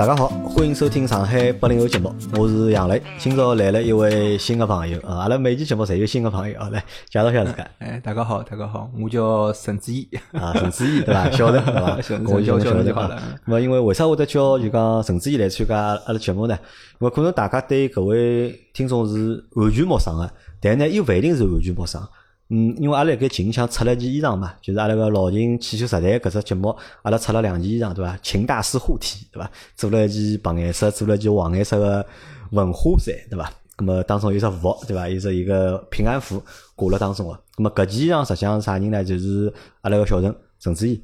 大家好，欢迎收听上海八零后节目，我是杨磊。今朝来了一位新的朋友啊，阿拉每期节目侪有新的朋友啊，来介绍一下自家。哎，大家好，大家好，我叫陈志毅啊，陈志毅对伐？晓得对伐？我叫晓得就好了。那么因为为啥会得叫就讲陈志毅来参加阿拉节目呢？因为可能大家对搿位听众是完全陌生的，但呢又勿一定是完全陌生。嗯，因为阿拉盖近腔出了件衣裳嘛，就是阿拉个老秦汽修时代搿只节目，阿拉出了两件衣裳，对伐？秦大师护体，对伐？做了一件白颜色，做了一件黄颜色个文化衫，对伐？咁么当中有只佛，对伐？有只一个平安符挂了当中个。咁么搿件衣裳实际上啥人呢？就是阿拉个小陈陈志毅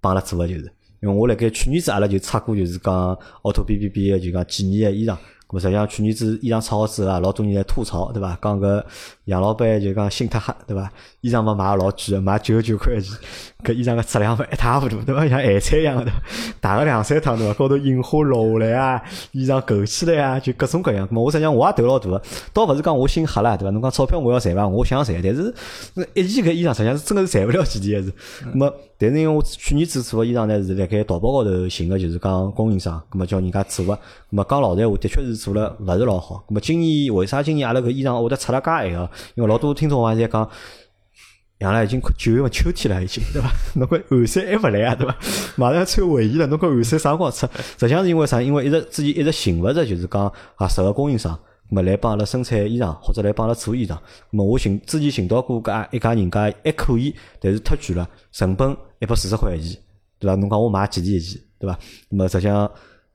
帮阿拉做个，就是因为我辣盖去年子阿拉就出过，就是讲奥拓 B B B 个就讲纪念个衣裳。咁实际上去年子衣裳超好之后啊，老多人在吐槽，对伐？讲搿杨老板就讲心太黑，对伐？衣裳嘛买老贵，买九十九块钱，搿衣裳个质量勿一塌糊涂，对伐？像咸菜一样的，打个两三趟，对伐？高头印花落下来啊，衣裳勾起来啊，就各种各样。咁我实际上我也投老大个，倒勿是讲我心黑啦，对伐？侬讲钞票我要赚伐？我想赚，但是一件搿衣裳实际上是真个是赚勿了几钿个是。咁但是因为我去年子做个衣裳呢，是辣盖淘宝高头寻个，就是讲供应商，咁么叫人家做个。咁么讲老实闲话，的确是做了勿是老好。咁么今年为啥今年阿拉搿衣裳会得出了介晚个？因为老多听众话在讲，养了已经九月份秋天了，已经对伐？侬搿寒衫还勿来啊，对伐？马上要穿卫衣了，侬搿寒衫啥辰光出？实际上是因为啥？因为一直之前一直寻勿着，就是讲合适个供应商。么来帮阿拉生产衣裳，或者来帮阿拉做衣裳。么我寻之前寻到过搿一家人家还可以，但是忒贵了，成本一百四十块一件，对伐？侬讲我买几钿一件，对伐？么实际上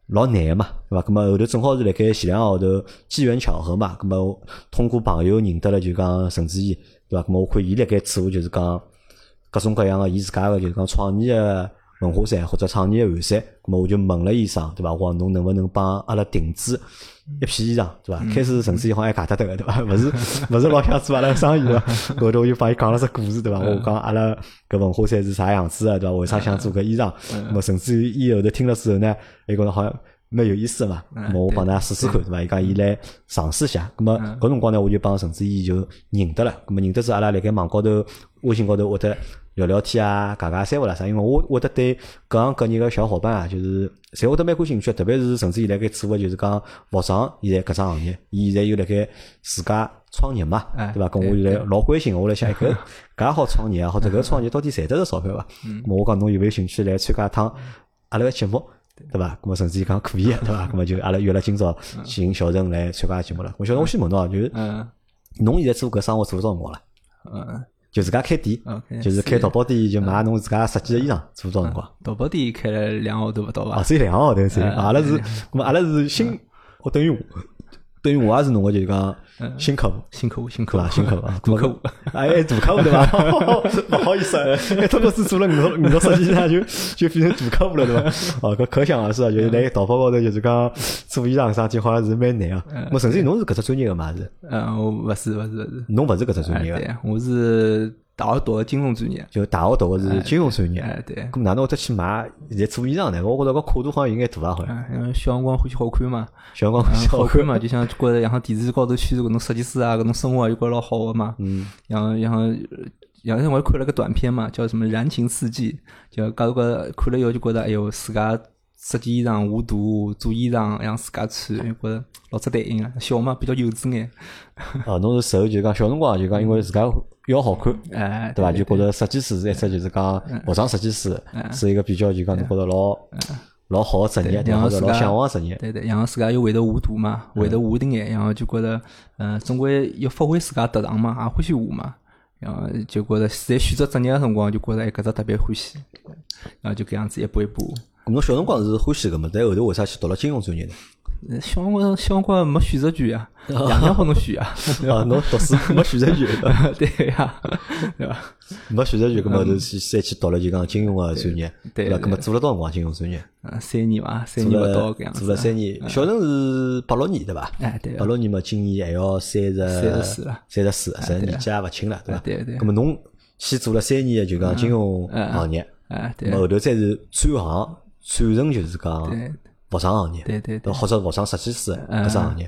老难个嘛，对伐？咁么后头正好是辣盖前两个号头机缘巧合嘛，咁么通过朋友认得了就讲陈志毅，对伐？咁么我看伊辣盖做就是讲各种各样个伊自家个就是讲创意个文化衫或者创意个汗衫，咁么我就问了医生，对伐？我讲侬能勿能帮阿拉定制？一批衣裳，对伐？开始陈志毅好像还假得得个，对伐？勿是勿是老想做阿拉生意个，后头我就帮伊讲了只故事，对伐？我讲阿拉搿文化衫是啥样子个，对伐？为啥想做搿衣裳？咾么陈志毅伊后头听了之后呢，伊觉着好像蛮有意思个嘛。咾么我帮㑚试试看，对伐？伊讲伊来尝试一下。咾么搿辰光呢，我就帮陈志毅就认得了。咾么认得之后，阿拉辣盖网高头、微信高头会得聊聊天啊，讲讲三胡啦啥？因为我会得对各行各业个小伙伴啊，就是侪会得蛮感兴趣。特别是陈志毅辣盖做个就是讲服装现在搿只行业，伊现在又辣盖自家创业嘛，对伐？跟我现在老关心，我来想搿 搿好创业啊，或者搿创业到底赚得着钞票伐？咾我讲侬有没有兴趣来参加一趟阿拉个节目，对伐？咾么甚至于讲可以，对伐？咾么就阿拉约了今朝请小陈来参加节目了。我小陈我先问侬啊，就是侬现在做搿生活做多少辰光了？嗯。就自家开店，就是开淘宝店，就卖侬自家设计个衣裳，做多少辰光？淘宝店开了两个号头勿到伐？啊，只有两个号头，是。阿拉是，咁阿拉是新，我等于我，等于我也是侬个就是讲新客户，新客户，新客户，新客户，大客户，哎，大客户对伐？不好意思，哎，特别是做了五六五六设计上就就变成大客户了，对伐？哦，搿可想而知啊，就是来淘宝高头就是讲做衣裳生意，好像是蛮难啊。我甚至侬是搿只专业个嘛是？嗯，我勿是，勿是，勿是。侬勿是搿只专业个？我是。大学读个金融专业，就大学读个是金融专业。哎，对。咁哪能会得去买现在做衣裳呢？我觉着搿跨度好像有眼大啊，好像。因为小辰光欢喜好看嘛，小辰光欢喜好看嘛，就像觉着像电视高头宣传搿种设计师啊，搿种生活就觉着老好个嘛。嗯。像像像我看了个短片嘛，叫什么《燃情四季》，就搞个看了以后就觉着，哎哟，自家设计衣裳、画图、做衣裳，让自家穿，就觉着老值得劲啊。小嘛，比较幼稚眼。哦，侬是受就讲小辰光就讲，因为自家。要好看，哎，对伐？就觉着设计师是一只，就是讲服装设计师是一个比较就讲，侬觉着老老好个职业，然后老向往个职业。对对，然后自家又会得画图嘛，会得画点眼，然后就觉着，嗯，总归要发挥自家特长嘛，也欢喜画嘛，然后就觉着在选择职业个辰光，就觉着哎，搿只特别欢喜，然后就搿样子一步一步。侬小辰光是欢喜个嘛？但后头为啥去读了金融专业呢？小辰光，小辰光没选择权呀，样样好侬选啊。啊，侬读书没选择权，对呀，对吧？没选择权，搿么就去再去读了就讲金融个专业，对伐？搿么做了多少辰光金融专业？嗯，三年伐，三年勿到搿样子。做了三年，小陈是八六年对伐？哎，对。八六年嘛，今年还要三十，三十四了，三十四，实年纪也勿轻了，对伐？对对。搿么侬先做了三年就讲金融行业，哎，对。后头再是转行，转成就是讲。服装行业，对对对，或者服装设计师搿只行业，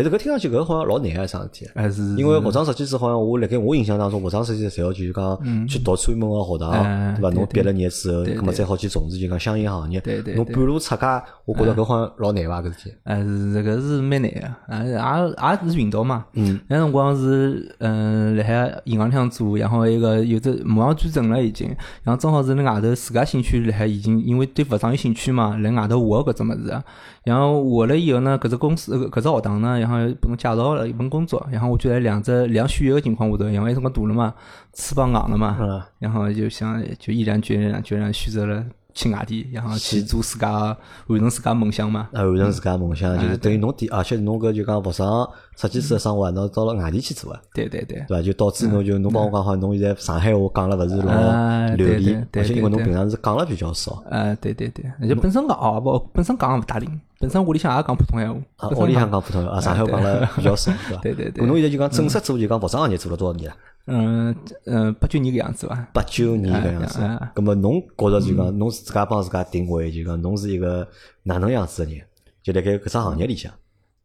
但是搿听上去搿好像老难个桩事体，还是因为服装设计师好像我辣盖我印象当中，服装设计师侪要就是讲去读专门个学堂，哎对伐？侬毕了业之后，对葛末再好去从事就讲相应行业。侬半路出家，我觉着搿好像老难伐搿事体。还是这个是蛮难个，啊，也也是运道嘛。嗯，那辰光是嗯，辣海银行里向做，然后一个有只马上转正了已经，然后正好是辣外头自家兴趣辣海已经，因为对服装有兴趣嘛，辣外头学搿只物事。然后学了以后呢，搿只公司搿只学堂呢，然后拨侬介绍了一份工作，然后我就在两只两选一个情况下头，因为辰光大了嘛，翅膀硬了嘛，嗯。然后就想就毅然决然决然选择了去外地，然后去做自家完成自家梦想嘛。啊，完成自家梦想，就是等于侬第，而且侬搿就讲服装设计师个生活，侬到了外地去做个，对对对。对伐？就导致侬就侬帮我讲好，侬现在上海话讲了勿是老啊流利而且因为侬平常是讲了比较少。啊，对对对，而且本身讲哦不，本身讲也勿大灵，本身屋里向也讲普通闲话，啊，屋里向讲普通话，啊，上海话讲了比较少，对伐？对对对侬现在就讲正式做就讲服装行业做了多少年了？嗯嗯八九年个样子伐。八九年搿样子哎哎。葛末侬觉着就讲侬自家帮自家定位，就讲侬是一个哪能样子个人？就辣盖搿只行业里向，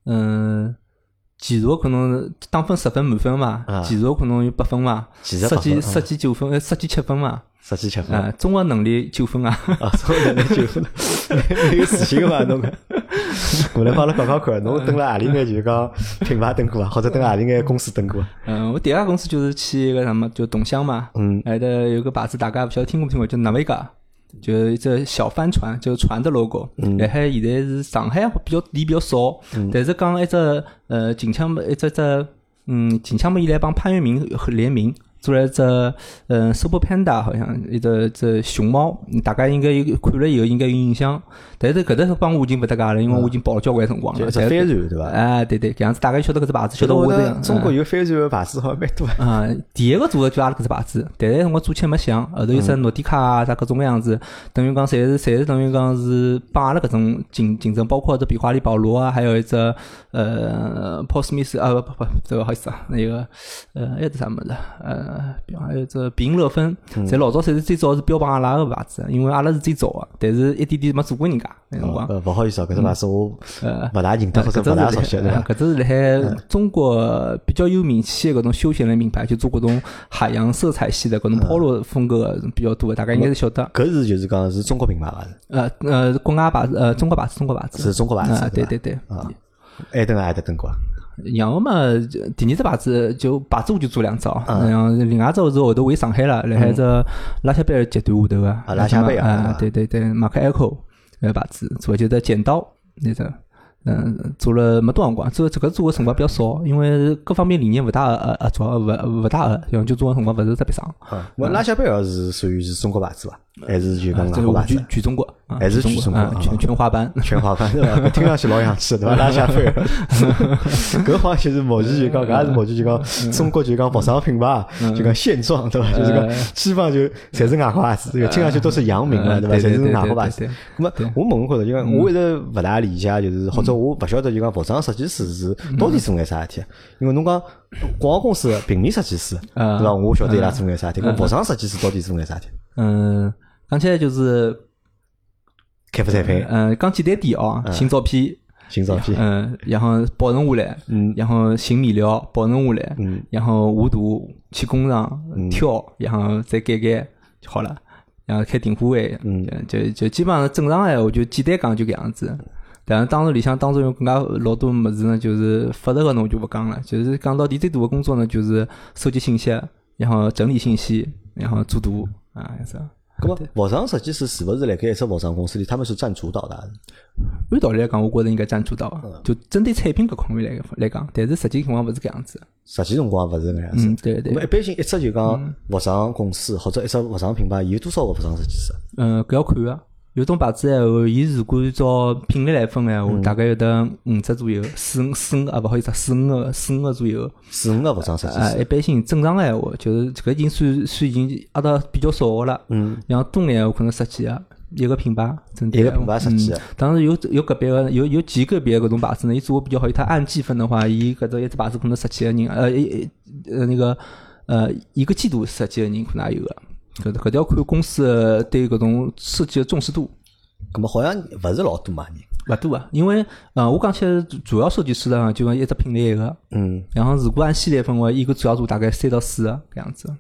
嗯，技术可能打分十分满分嘛啊，技术可能有八分嘛，技术设计设计九分，呃设计七分嘛，十几七分啊，综合能力九分啊。啊，综合能力九分蛮有自信个嘛，侬搿。我来帮阿拉讲讲看，侬蹲辣何里眼就是讲品牌蹲过啊，或者蹲何里眼公司蹲过啊？嗯，我第二家公司就是去一个什么，就董乡嘛，嗯还的有个牌子，大家勿晓得听过没听过，叫 Naviga，就一只小帆船，就是船的 logo。嗯辣海现在是上海比较店比较少，但是讲一只呃近腔一只只嗯近腔么以来帮潘粤明联名。做了一只嗯 Super Panda，好像一只只熊猫，大家应该有看了以后应该有印象。但是搿搭帮我已经勿搭界了，因为我已经跑了交关辰光了。就一只帆船对伐？哎，对对，搿样子大家晓得搿只牌子，晓晓得我这样。中国有帆船个牌子好像蛮多的。啊、第一个做的就阿拉搿只牌子，但是辰光做起来没响，后头有只诺迪卡啊，啥各种各样子，等于讲侪是侪是等于讲是帮阿拉搿种竞竞争，包括只比华利保罗啊，还有一只呃 Paul Smith 啊不不不，这个不好意思啊，那个呃还有只啥物事，呃，还有只比英乐芬，侪老早侪是最早是标榜阿拉个牌子，因为阿拉是最早个，但是一点点没做过人家那辰光。呃，勿好意思啊，搿只牌子我呃勿大认得或者勿大熟悉？搿只是辣海中国比较有名气的搿种休闲类品牌，就做搿种海洋色彩系的搿种 polo 风格的比较多的，大家应该是晓得。搿是就是讲是中国品牌伐？呃呃，国外牌子，呃，中国牌子，中国牌子是中国牌子啊，对对对对。啊，埃登埃德登过啊。然后嘛，第二只牌子就牌子我就做两只哦，然后另外一只是后头回上海了，辣海只拉夏贝尔集团下头个啊拉夏贝尔啊，对对对，马克 Echo 那个牌子做就是剪刀那只。嗯，做了没多少辰光，做这个做的辰光比较少，因为各方面理念勿大呃呃主要勿勿大合，然后就做的辰光勿是特别长。啊，我拉夏贝尔是属于是中国牌子伐？还是就讲啊这个全中国，啊还是全全中国全全华班。全华班 对伐？听上去老洋气对伐？拉夏贝尔，搿好像就是目前就讲，搿也是目前就讲中国就讲服装品牌就讲现状对伐？就是讲基本上就侪是外国牌子，这个听上去都是洋名了对伐？侪是外国牌子。那么我问觉着，就讲我一直勿大理解，就是或者我勿晓得就讲服装设计师是到底做眼啥事体？因为侬讲广告公司平面设计师啊对伐？我晓得伊拉做眼啥事体，搿服装设计师到底做眼啥事体？嗯，讲起来就是，开发产品、嗯，讲简单点哦，寻照片，寻照片，嗯，然后保存下来，嗯然后寻面料，保存下来，嗯然后画图，去工厂挑，然后再改改就好了，然后开订货会，嗯就就基本上正常闲话就简单讲就搿样子。但是当时里向当中有更加老多物事呢，就是复杂个侬就勿讲了，就是讲到底最大的工作呢，就是收集信息，然后整理信息，然后做图啊，是啊。咁么服装设计师是勿是辣盖一只服装公司里，他们是占主导的？按道理来讲，我觉着应该占主导就针对产品搿方面来来讲，但是实际情况勿是搿样子。实际辰光勿是搿样子。嗯，对对一，般性一只就讲服装公司或者一只服装品牌，有多少个服装设计师？嗯，搿要看个。有种牌子闲话，伊如果按照品类来分闲嗯话，大概有得五只左右，四五四五啊，勿好意思，四五个四五个左右。四五个服装设计。一般性正常个闲话，就是搿已经算算已经压到比较少个了。嗯，然后多眼闲话可能十几个，一个品牌，针对一个品牌十几个嗯当然有有个别个有有极个别个搿种牌子呢，伊做的比较好，伊它按季分的话，伊搿只一只牌子可能十几个人，呃一一呃那个呃一个季度十几个人可能也有个。搿搿条看公司的对搿种设计的重视度。咁么好像勿是老多嘛人。勿多啊，因为呃，我讲起来主要设计师呢，就讲一只品类一个，嗯，然后如果按系列分为，一个主要做大概三到四个搿样子，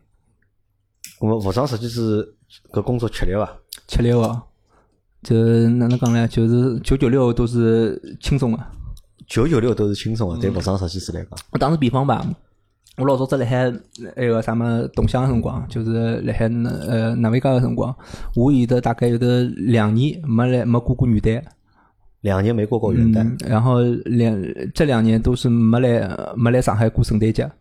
那么服装设计师搿工作吃力伐？吃力哦。就哪能讲呢？就是九九六都是轻松的。九九六都是轻松的，对服装设计师来讲。我打个比方吧，我老早子辣海那个啥么动向个辰光，就是辣海呃南维加个辰光，我有的大概有的两年没来没过过元旦。两年没过过元旦，然后两这两年都是没来没来上海过圣诞节，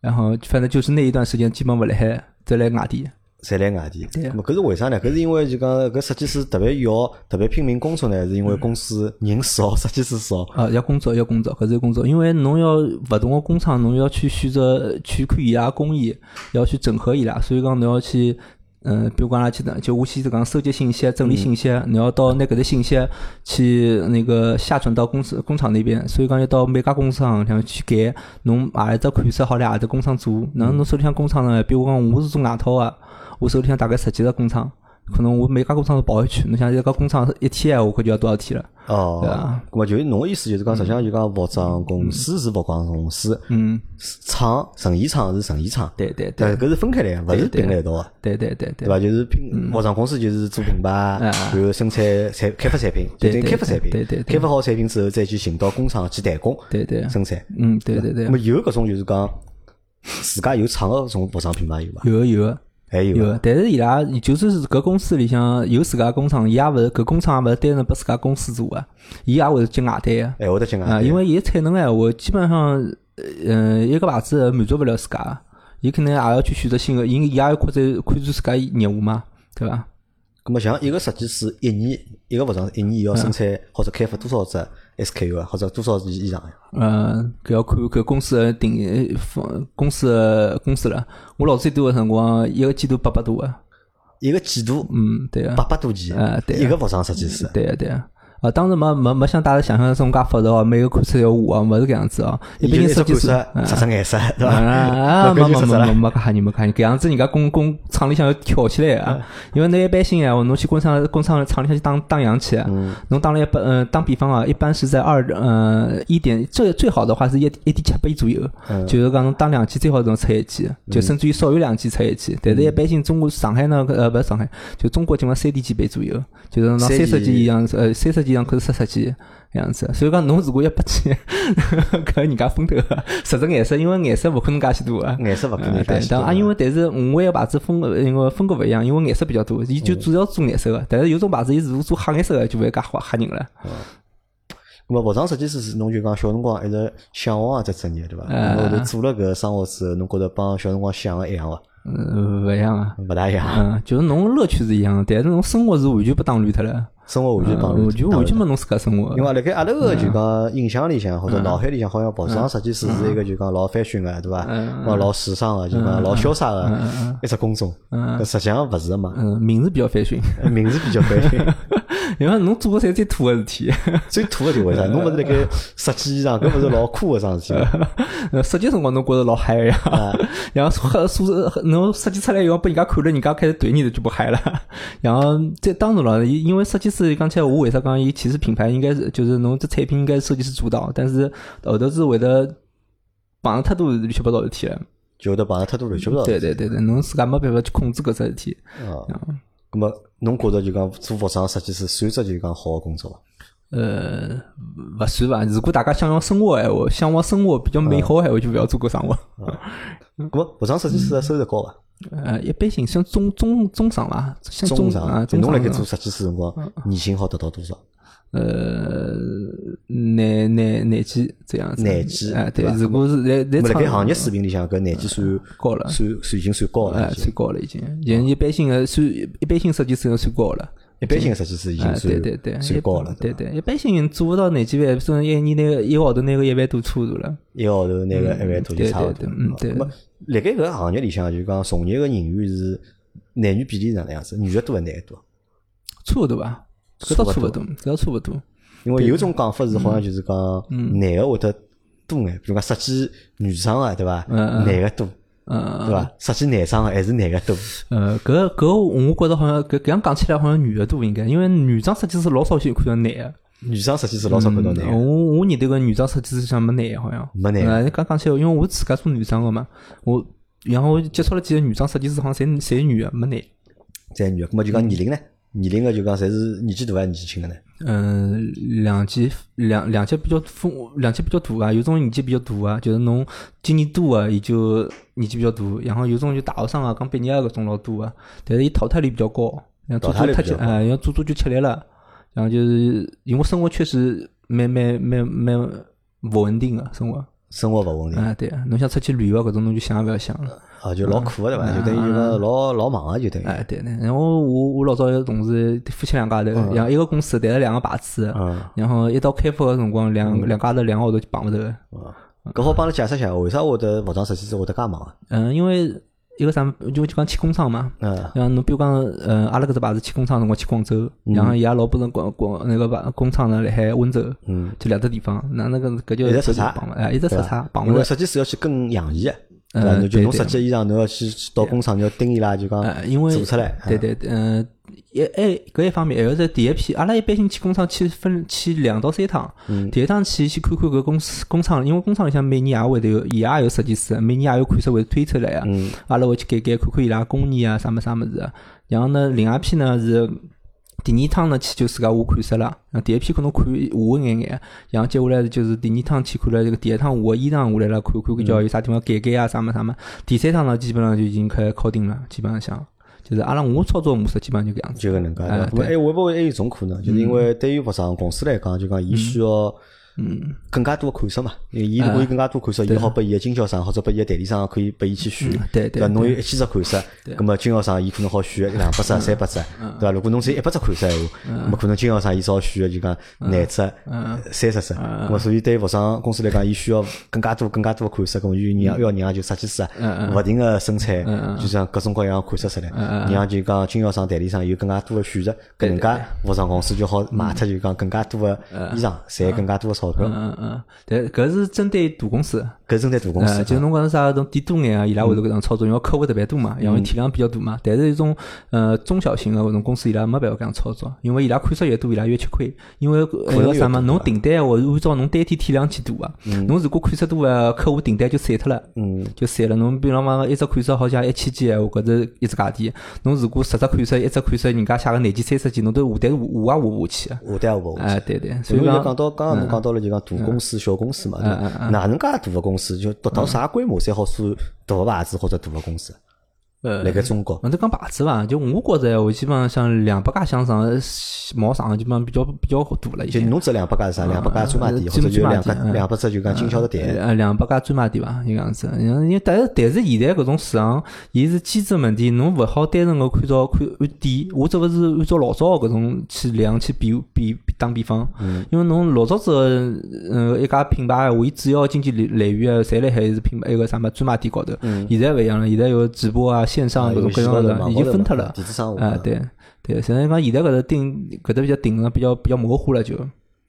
然后反正就是那一段时间基本勿辣海，在来外地。侪来外地，对咁搿是为啥呢？搿是因为就讲搿设计师特别要特别拼命工作呢，是因为公司人少，设计师少。啊，要工作要工作，搿是工作，因为侬要勿同个工厂，侬要去选择去看伊拉工艺，要去整合伊拉，所以讲侬要去，嗯，比如讲阿拉去的，就我先是讲收集信息、整理信息，侬要到拿搿只信息去那个下传到公司工厂那边，所以讲要到每家工厂里向去改，侬何里只款式好来何里只工厂做，那侬手里向工厂呢？比如讲我是做外套个。我手里向大概十几个工厂，可能我每家工厂都跑一圈。侬想一个工厂一天闲话，可就要多少天了？哦，对啊。那么就是侬个意思就是讲，实际上就讲服装公司是服装公司，嗯，厂成衣厂是成衣厂，对对但对，搿是分开来，勿是并辣一道个，对对对对，对伐？就是品服装公司就是做品牌，然后生产产开发产品，就等于开发产品，对对对开发好产品之后再去寻到工厂去代工对对，生产。嗯，对对对那，么有搿种就是讲自家有厂个搿种服装品牌有伐？有个有个还有但是伊拉就算是搿公司里向有自家工厂，伊也勿是搿工厂也勿是单纯拨自家公司做个，伊也会是接外单个。哎，会得讲啊，因为伊产能闲话，基本上，嗯，一个牌子满足勿了自家，伊肯定也要去选择新个，伊伊也要扩展扩展自家业务嘛，对伐？咁么像一个设计师一年一个服装一年要生产或者开发多少只 SKU 啊，或者多少以以上呀？嗯，搿要看搿公司个定方公司个公司了。我老最多个辰光，一个季度八百多啊。一个季度嗯，对啊八。百多件啊，对啊一个服装设计师。对啊对个。啊，当然没没没像大家想象中介复杂哦，每个款式要画哦，勿是搿样子哦。一般性设计师，款式，色色颜色，对伐？啊，没没没没没搿吓人没搿吓人，搿样子人家工工厂里向要跳起来啊！因为侬一般性闲话，侬去工厂工厂厂里向去打打样去，侬打了一般呃，打比方啊，一般是在二呃一点最最好的话是一一点七倍左右，就是讲侬打两期最好侬出一期，就甚至于少于两期出一期。但是一般性中国上海呢呃勿是上海，就中国基本三点几倍左右，就是拿三十几一样呃三十件样可是十十件。样子，所以讲侬如果一百件，搿人家分头个，实质颜色，因为颜色勿可能介许多啊。颜色勿可能对介，许多但啊，因为但是五位个牌子风格，因为风格勿一样，因为颜色比较多，伊就主要做颜色个。但是有种牌子，伊如果做黑颜色个，就勿会介吓吓人了。咁么服装设计师是侬就讲小辰光一直向往个只职业，对伐？后头做了搿生活之后，侬觉着帮小辰光想个一样伐？嗯，勿一样啊。勿大一样，嗯，就是侬乐趣是一样的，但是侬生活是完全被打乱脱了。生活完全帮嗯完全完全没侬自家生活。因为辣盖阿拉个就讲印象里向或者脑海里向，好像服装设计师是一个就讲老 fashion 个，对伐？哦，老时尚个，就讲老潇洒个一只工种。搿实际上勿是个嘛，嗯，名字比较 fashion，名字比较 fashion。因为侬做个侪最土个事体。最土个就为啥？侬勿是辣盖设计衣裳，搿勿是老酷个桩事体设计 辰光侬觉着老嗨个呀，然后设数侬设计出来以后被人家看了，人家开始怼你的就不嗨了。然后这当然了，因因为设计师讲起来，我为啥讲伊其实品牌应该是就是侬这产品应该是设计师主导，但是后头是会得碰上太多乱七八糟事体了。就会得碰着太多乱七八糟。对对对对，侬自家没办法去控制搿只事体。啊，咁么侬觉着就讲做服装设计师算只就讲好个工作伐？呃，勿算吧。如果大家想要生活闲话，向往生活比较美好闲话，就勿要做搿生活。咁么服装设计师个收入高伐？呃，一般性像中中中上伐，像中啊，上，中上侬辣盖做设计师辰光，年薪好得到多少？呃，廿廿廿几这样子。廿几啊，对如果是在在厂行业水平里向，搿廿几算高了算算已经算高了哎，已经。算高了已经，现一般性的算一般性设计师要算高了。一般性个设计师已经哎，算对对对，算高了，对？对，一般性做勿到廿几万，甚至一年那个一个号头拿个一万多差不多了。一个号头拿个一万多就差勿多嗯。对那么辣盖搿个行业里向，就讲从业个人员是男女比例是哪能样子？女的多还是男的多？差不多吧，搿倒差勿多，搿倒差勿多。因为有种讲法是好像就是讲嗯男个会得多眼，比如讲设计女装个对伐？男个多嗯，对伐？设计男装个还是男个多？呃，搿搿我觉着好像搿搿样讲起来好像女个多应该，因为女装设计师老少去看到男个。女装设计师老少看到男个，我我认得个女装设计师像没男个好像。没男个。呃，刚讲起来，因为我自家做女装个嘛，我然后我接触了几个女装设计师，好像侪侪女个，没男。侪女个，咾么就讲年龄呢？年龄个就讲侪是年纪大还是年纪轻个呢？嗯，两级两两级比较丰，两级比较大啊，有种年纪比较大啊，就是侬经验多啊，伊就年纪比较大，然后有种就大学生啊，刚毕业搿种老多啊，但是伊淘汰率比较高，像做做太久，哎，要做做就吃力了，然后就是因为生活确实蛮蛮蛮蛮勿稳定个生活。生活勿稳定啊，对啊，侬想出去旅游搿种，侬就想也勿要想了。啊，就老苦个对伐？就等于就讲老老忙个，就等于。哎，对呢。然后我我老早有个同事，夫妻两家头，然后一个公司带了两个牌子，然后一到开发个辰光，两两家头两个号头就碰勿着。搿好帮侬解释一下，为啥会得服装设计师会得介忙啊？嗯，因为。一个啥就就讲去工厂嘛，嗯像侬比如讲，呃，阿拉搿只牌子去工厂辰光去广州，然后伊拉老婆人广广那个把工厂呢辣海温州，嗯就两只地方，那那个搿就一直出差，哎，一直出差，因为设计师要去跟样衣。嗯，就侬设计衣裳，侬要去到工厂，你要盯伊拉，就讲做出来。对对，嗯，一哎，搿一方面，还有是第一批，阿拉一般性去工厂去分去两到三趟。第一趟去去看看搿公司工厂，因为工厂里向每年也会得有，伊也有设计师，每年也有款式会推出来啊。阿拉会去改改看看伊拉工艺啊，啥么啥么子。然后呢，另外一批呢是。第二趟呢去就自家画款式了，那第一批可能看画一眼眼，然后接下来就是第二趟去看了这个第一趟画衣裳下来了，看看看叫有啥地方改改啊，啥么啥么。第三趟呢基本上就已经开始敲定了，基本上想就是阿拉我操作模式基本上就搿样子。就搿能介，那么还会勿会还有种可能？就是因为对于服装公司来讲，就讲伊需要。嗯，更加多的款式嘛，因为伊如果有更加多款式，伊好拨伊个经销商或者拨伊个代理商可以拨伊去选，对对。侬有一千只款式，咁么经销商伊可能好选两百只、三百只，对伐？如果侬只有一百只款式闲话，咁么可能经销商伊只好选个就讲廿只、三十只。咁么所以对服装公司来讲，伊需要更加多、更加多的款式，咁么要让就设计师啊，勿停个生产，就像各种各样款式出来，让就讲经销商、代理商有更加多的选择，搿能介服装公司就好卖脱就讲更加多的衣裳，赚更加多的。嗯嗯嗯，但搿是针对大公司，搿针对大公司，就侬讲是啥，种店多眼啊，伊拉会得搿种操作，因为客户特别多嘛，因为体量比较大嘛。但是一种呃中小型的搿种公司，伊拉没办法搿样操作，因为伊拉款式越多，伊拉越吃亏。因为那个啥嘛，侬订单话按照侬单体体量去做啊，侬如果款式多啊，客户订单就散脱了，嗯，就散了。侬比方讲一只款式好像一千件，或者一只价钿，侬如果十只款式，一只款式人家写个廿件、三十件，侬都下单下也下勿下去啊，下单下勿下去。哎，对对，所以讲讲到刚刚侬讲到了就讲大公司。小公司嘛？哪能介大个公司就达到啥规模才好算大个牌子或者大个公司？呃，辣盖中国，那就讲牌子伐？就我觉着，我基本上像两百家向上，毛上基本上比较比较大了。就侬这两百家是啥？两百家专卖店，或者就两百两百只就讲经销的店。呃，两百家专卖店伐？就样子。因为但是但是现在搿种市场，伊是机制问题，侬勿好单纯个看照看按店。我只勿是按照老早搿种去量去比比打比方。嗯。因为侬老早子呃一家品牌，伊主要经济来来源啊，侪辣海是品牌一个啥么专卖店高头。嗯。现在勿一样了，现在有直播啊。线上各种各样的已经分脱了，啊，对对，现在讲现在搿个定搿搭比较定个比较比较模糊了就。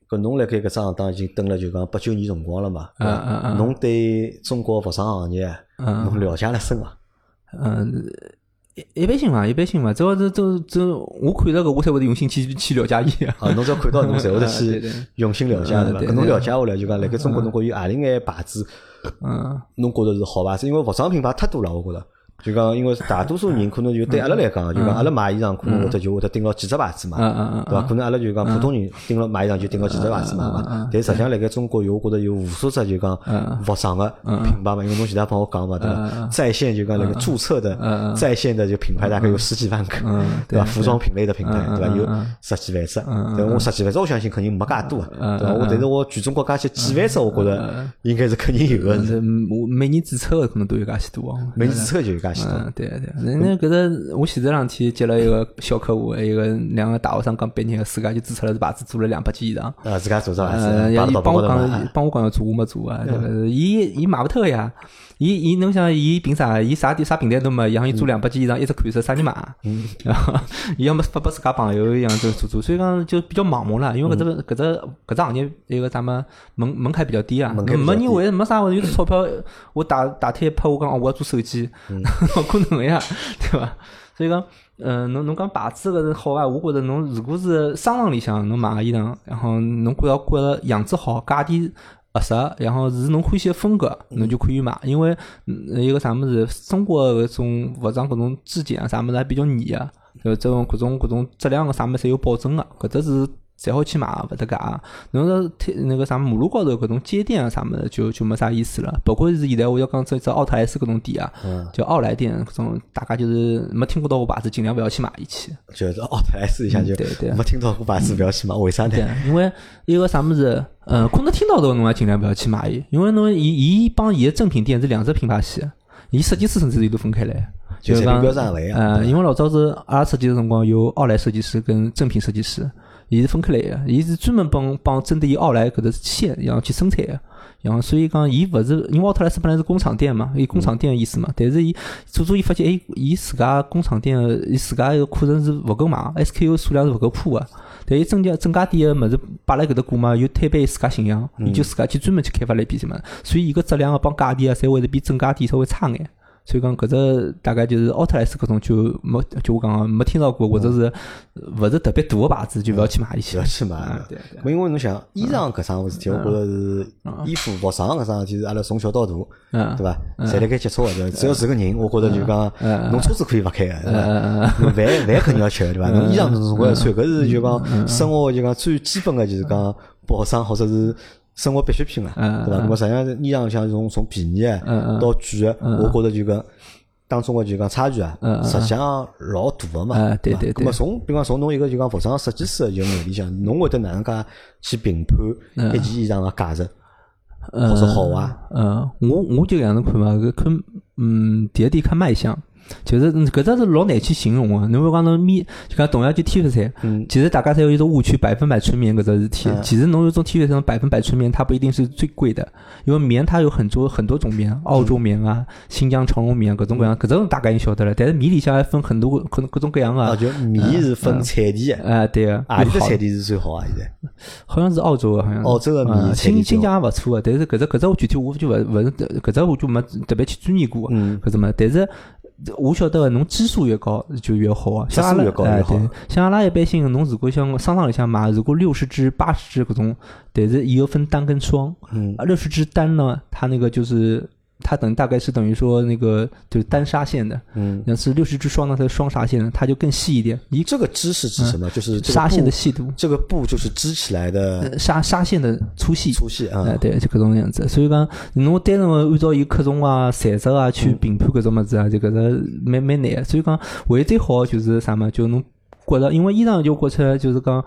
搿侬辣盖搿只行当已经蹲了就讲八九年辰光了嘛，嗯嗯嗯，侬对中国服装行业，侬了解了深伐？嗯，一一般性嘛，一般性嘛，主要是这这我看到个我才会得用心去去了解伊。啊，侬只要看到 侬才会得去用心了解对伐？搿侬了解下来就讲辣盖中国侬觉有何里眼牌子，嗯，侬觉着是好牌子？因为服装品牌太多了，我觉着。就讲，因为大多数人可能就对阿拉来讲，就讲阿拉买衣裳可能会得就会得盯牢几只牌子嘛，对伐？可能阿拉就讲普通人盯牢买衣裳就盯牢几只牌子嘛嘛。但实际上，辣盖中国有我觉得有无数只就讲服装个品牌嘛，因为侬前头帮我讲嘛，对伐？在线就讲那个注册的在线的就品牌大概有十几万个，对伐？服装品类的品牌，对伐？有十几万只，对我十几万只，我相信肯定没介多，对伐？我但是我全中国加起几万只，我觉得应该是肯定有个。每年注册的可能都有介许多，每年注册就有介。嗯，对对，那那搿只我前头两天接了一个小客户，一个两个大学生刚毕业，自家就注册了只牌子，做了两百件衣裳。啊，自家做着牌子，伊帮我讲，帮我讲要做，我没做啊。伊伊卖勿脱个呀。伊伊侬想伊凭啥？伊啥地啥平台都没，然后伊做两百件衣裳，一只款式啥人买？嗯，伊要么发拨自家朋友一样就做做，所以讲就比较盲目了。因为搿只搿只搿只行业一个咱们门门槛比较低啊，没人为没啥有钞票，我打打贴拍我讲哦，我要做手机，勿 可能个呀，对伐？所以讲，嗯，侬侬讲牌子搿是好伐？我觉着侬如果是商场里向侬买个衣裳，然后侬觉着觉着样子好，价钿合适，然后是侬欢喜个风格，侬就可以买。因为一个啥物事，中国搿种服装搿种质检啊啥物事还比较严个，就这种各种各种质量个啥物事侪有保证个，搿只是。侪好去买，勿搭界。侬说贴那个啥马路高头搿种街店啊啥么的，就就没啥意思了。包括是现在我要讲这只奥特莱斯搿种店啊，叫奥莱店搿种，大家就是没听过到过牌子，尽量勿要去买一去。就是奥特莱斯一下就对对，没听到过牌子，勿要去买。为啥呢？因为一个啥么子，呃，可能听到的侬也尽量勿要去买伊，因为侬伊伊帮伊个正品店是两只品牌线，伊设计师甚至伊都分开来。就讲呃，因为老早是阿拉设计个辰光有奥莱设计师跟正品设计师。伊是分开来个，伊是专门帮帮针对于奥莱搿只线，然后去生产个，然后所以讲，伊勿是因为奥特莱斯本来是工厂店嘛，伊工厂店个意思嘛，但是伊做做伊发现，哎，伊自家工厂店个，伊自家个库存是勿够买，SKU 数量是勿够铺个，但伊增加增加点个物事摆辣搿搭过嘛，又推背自家形象，伊就自家去专门去开发了一批什么，所以伊个质量个帮价钿啊，侪会得比正价店稍微差眼。所以讲，搿只大概就是奥特莱斯搿种就没，就我讲个没听到过，或者是勿是特别大个牌子，就勿要去买一些。勿要去买。对对。因为侬想，衣裳搿桩事体，我觉着是衣服服装搿桩事体是阿拉从小到大，对伐？侪辣盖接触个，只要是个人，我觉着就讲，侬车子可以勿开个，对伐？侬饭饭肯定要吃个，对伐？侬衣裳总归要穿，搿是就讲生活就讲最基本个，就是讲保障或者是。生活必需品嘛，对伐？那么实际上衣裳像从从便宜到贵，我觉着就跟当中个就讲差距啊，实际上老大个嘛，对对对。那么从比方从侬一个就讲服装设计师个就眼里向，侬会得哪能介去评判一件衣裳个价值或者好啊？嗯，我我就搿样子看嘛，看嗯，第一点看卖相。就是搿只是老难去形容个，侬比如讲侬棉，就讲同样件 T 恤衫，其实大家侪有一种误区，百分百纯棉搿只事体。其实侬有种 T 恤衫百分百纯棉，它不一定是最贵的，因为棉它有很多很多种棉，澳洲棉啊、新疆长绒棉各种各样，搿种大概你晓得了。但是棉里向还分很多可能各种各样啊。就棉是分产地啊，对个。哪里的产地是最好啊？现在好像是澳洲个，好像。澳洲个棉新新疆也勿错个，但是搿只搿只我具体我就勿勿是搿只我就没特别去钻研过，搿只么？但是。我晓得，侬基数越高就越好啊。像阿拉，哎，对，像阿拉一般性，侬如果像商场里向买，如果六十支、八十支搿种，但是伊要分单跟双。嗯，六十支单呢，它那个就是。它等大概是等于说那个就是单纱线的，嗯，要是六十支双呢，它是双纱线的，它就更细一点。你这个支是指什么？就是纱线的细度。这个布就是织起来的纱纱线的粗细。粗细啊，对，就各种样子。所以讲，侬单纯按照伊克重啊、材质啊去评判搿种物事啊，就搿个蛮蛮难。所以讲，唯一最好就是啥么？就侬觉着，因为衣裳就觉出来就是讲。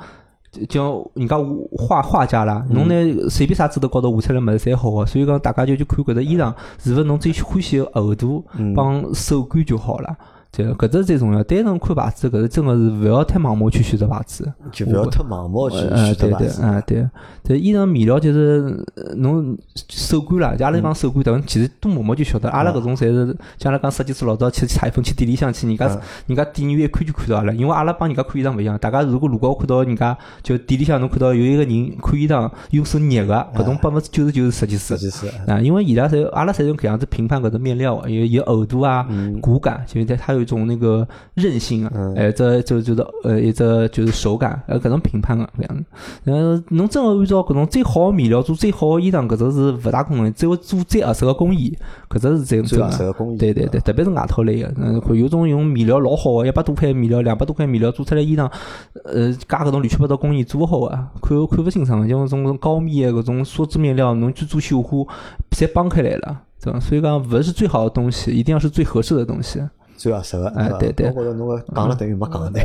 叫人家画画家啦，侬拿随便啥纸头高头画出来物事侪好个，所以讲大家就去看搿只衣裳是勿是侬最欢喜个厚度帮手感就好了。对，搿只最重要。单纯看牌子，搿是真个是勿要太盲目去选择牌子，就勿要太盲目去选择牌子。啊，对，对，衣裳面料就是侬手感啦，阿拉讲手感，等其实多摸摸就晓得。阿拉搿种侪是像阿拉讲设计师老早去裁缝去店里向去，人家人家店员一看就看到阿拉，因为阿拉帮人家看衣裳勿一样。大家如果路高看到人家就店里向侬看到有一个人看衣裳用手捏个，搿种百分之九十九是设计师。设计师啊，因为伊拉侪阿拉侪用搿样子评判搿只面料，有有厚度啊、骨感，就是在它有。种那个韧性啊，哎，这就就是呃，一只就是手感，呃，搿种评判个搿样子。然后侬真个按照搿种最好个面料做最好个衣裳，搿只是勿大可能。只有做最合适个工艺，搿只是最最合适个工艺。对对对，特别是外套类个，嗯，有种用面料老好个，一百多块面料、两百多块面料做出来衣裳，呃，加搿种乱七八糟工艺做勿好个，看看勿清爽。像种高密个搿种梭织面料，侬去做绣花，侪崩开来了，对吧？所以讲，勿是最好的东西，一定要是最合适的东西。最合适个，哎，对对，我觉着侬个讲了等于没讲的，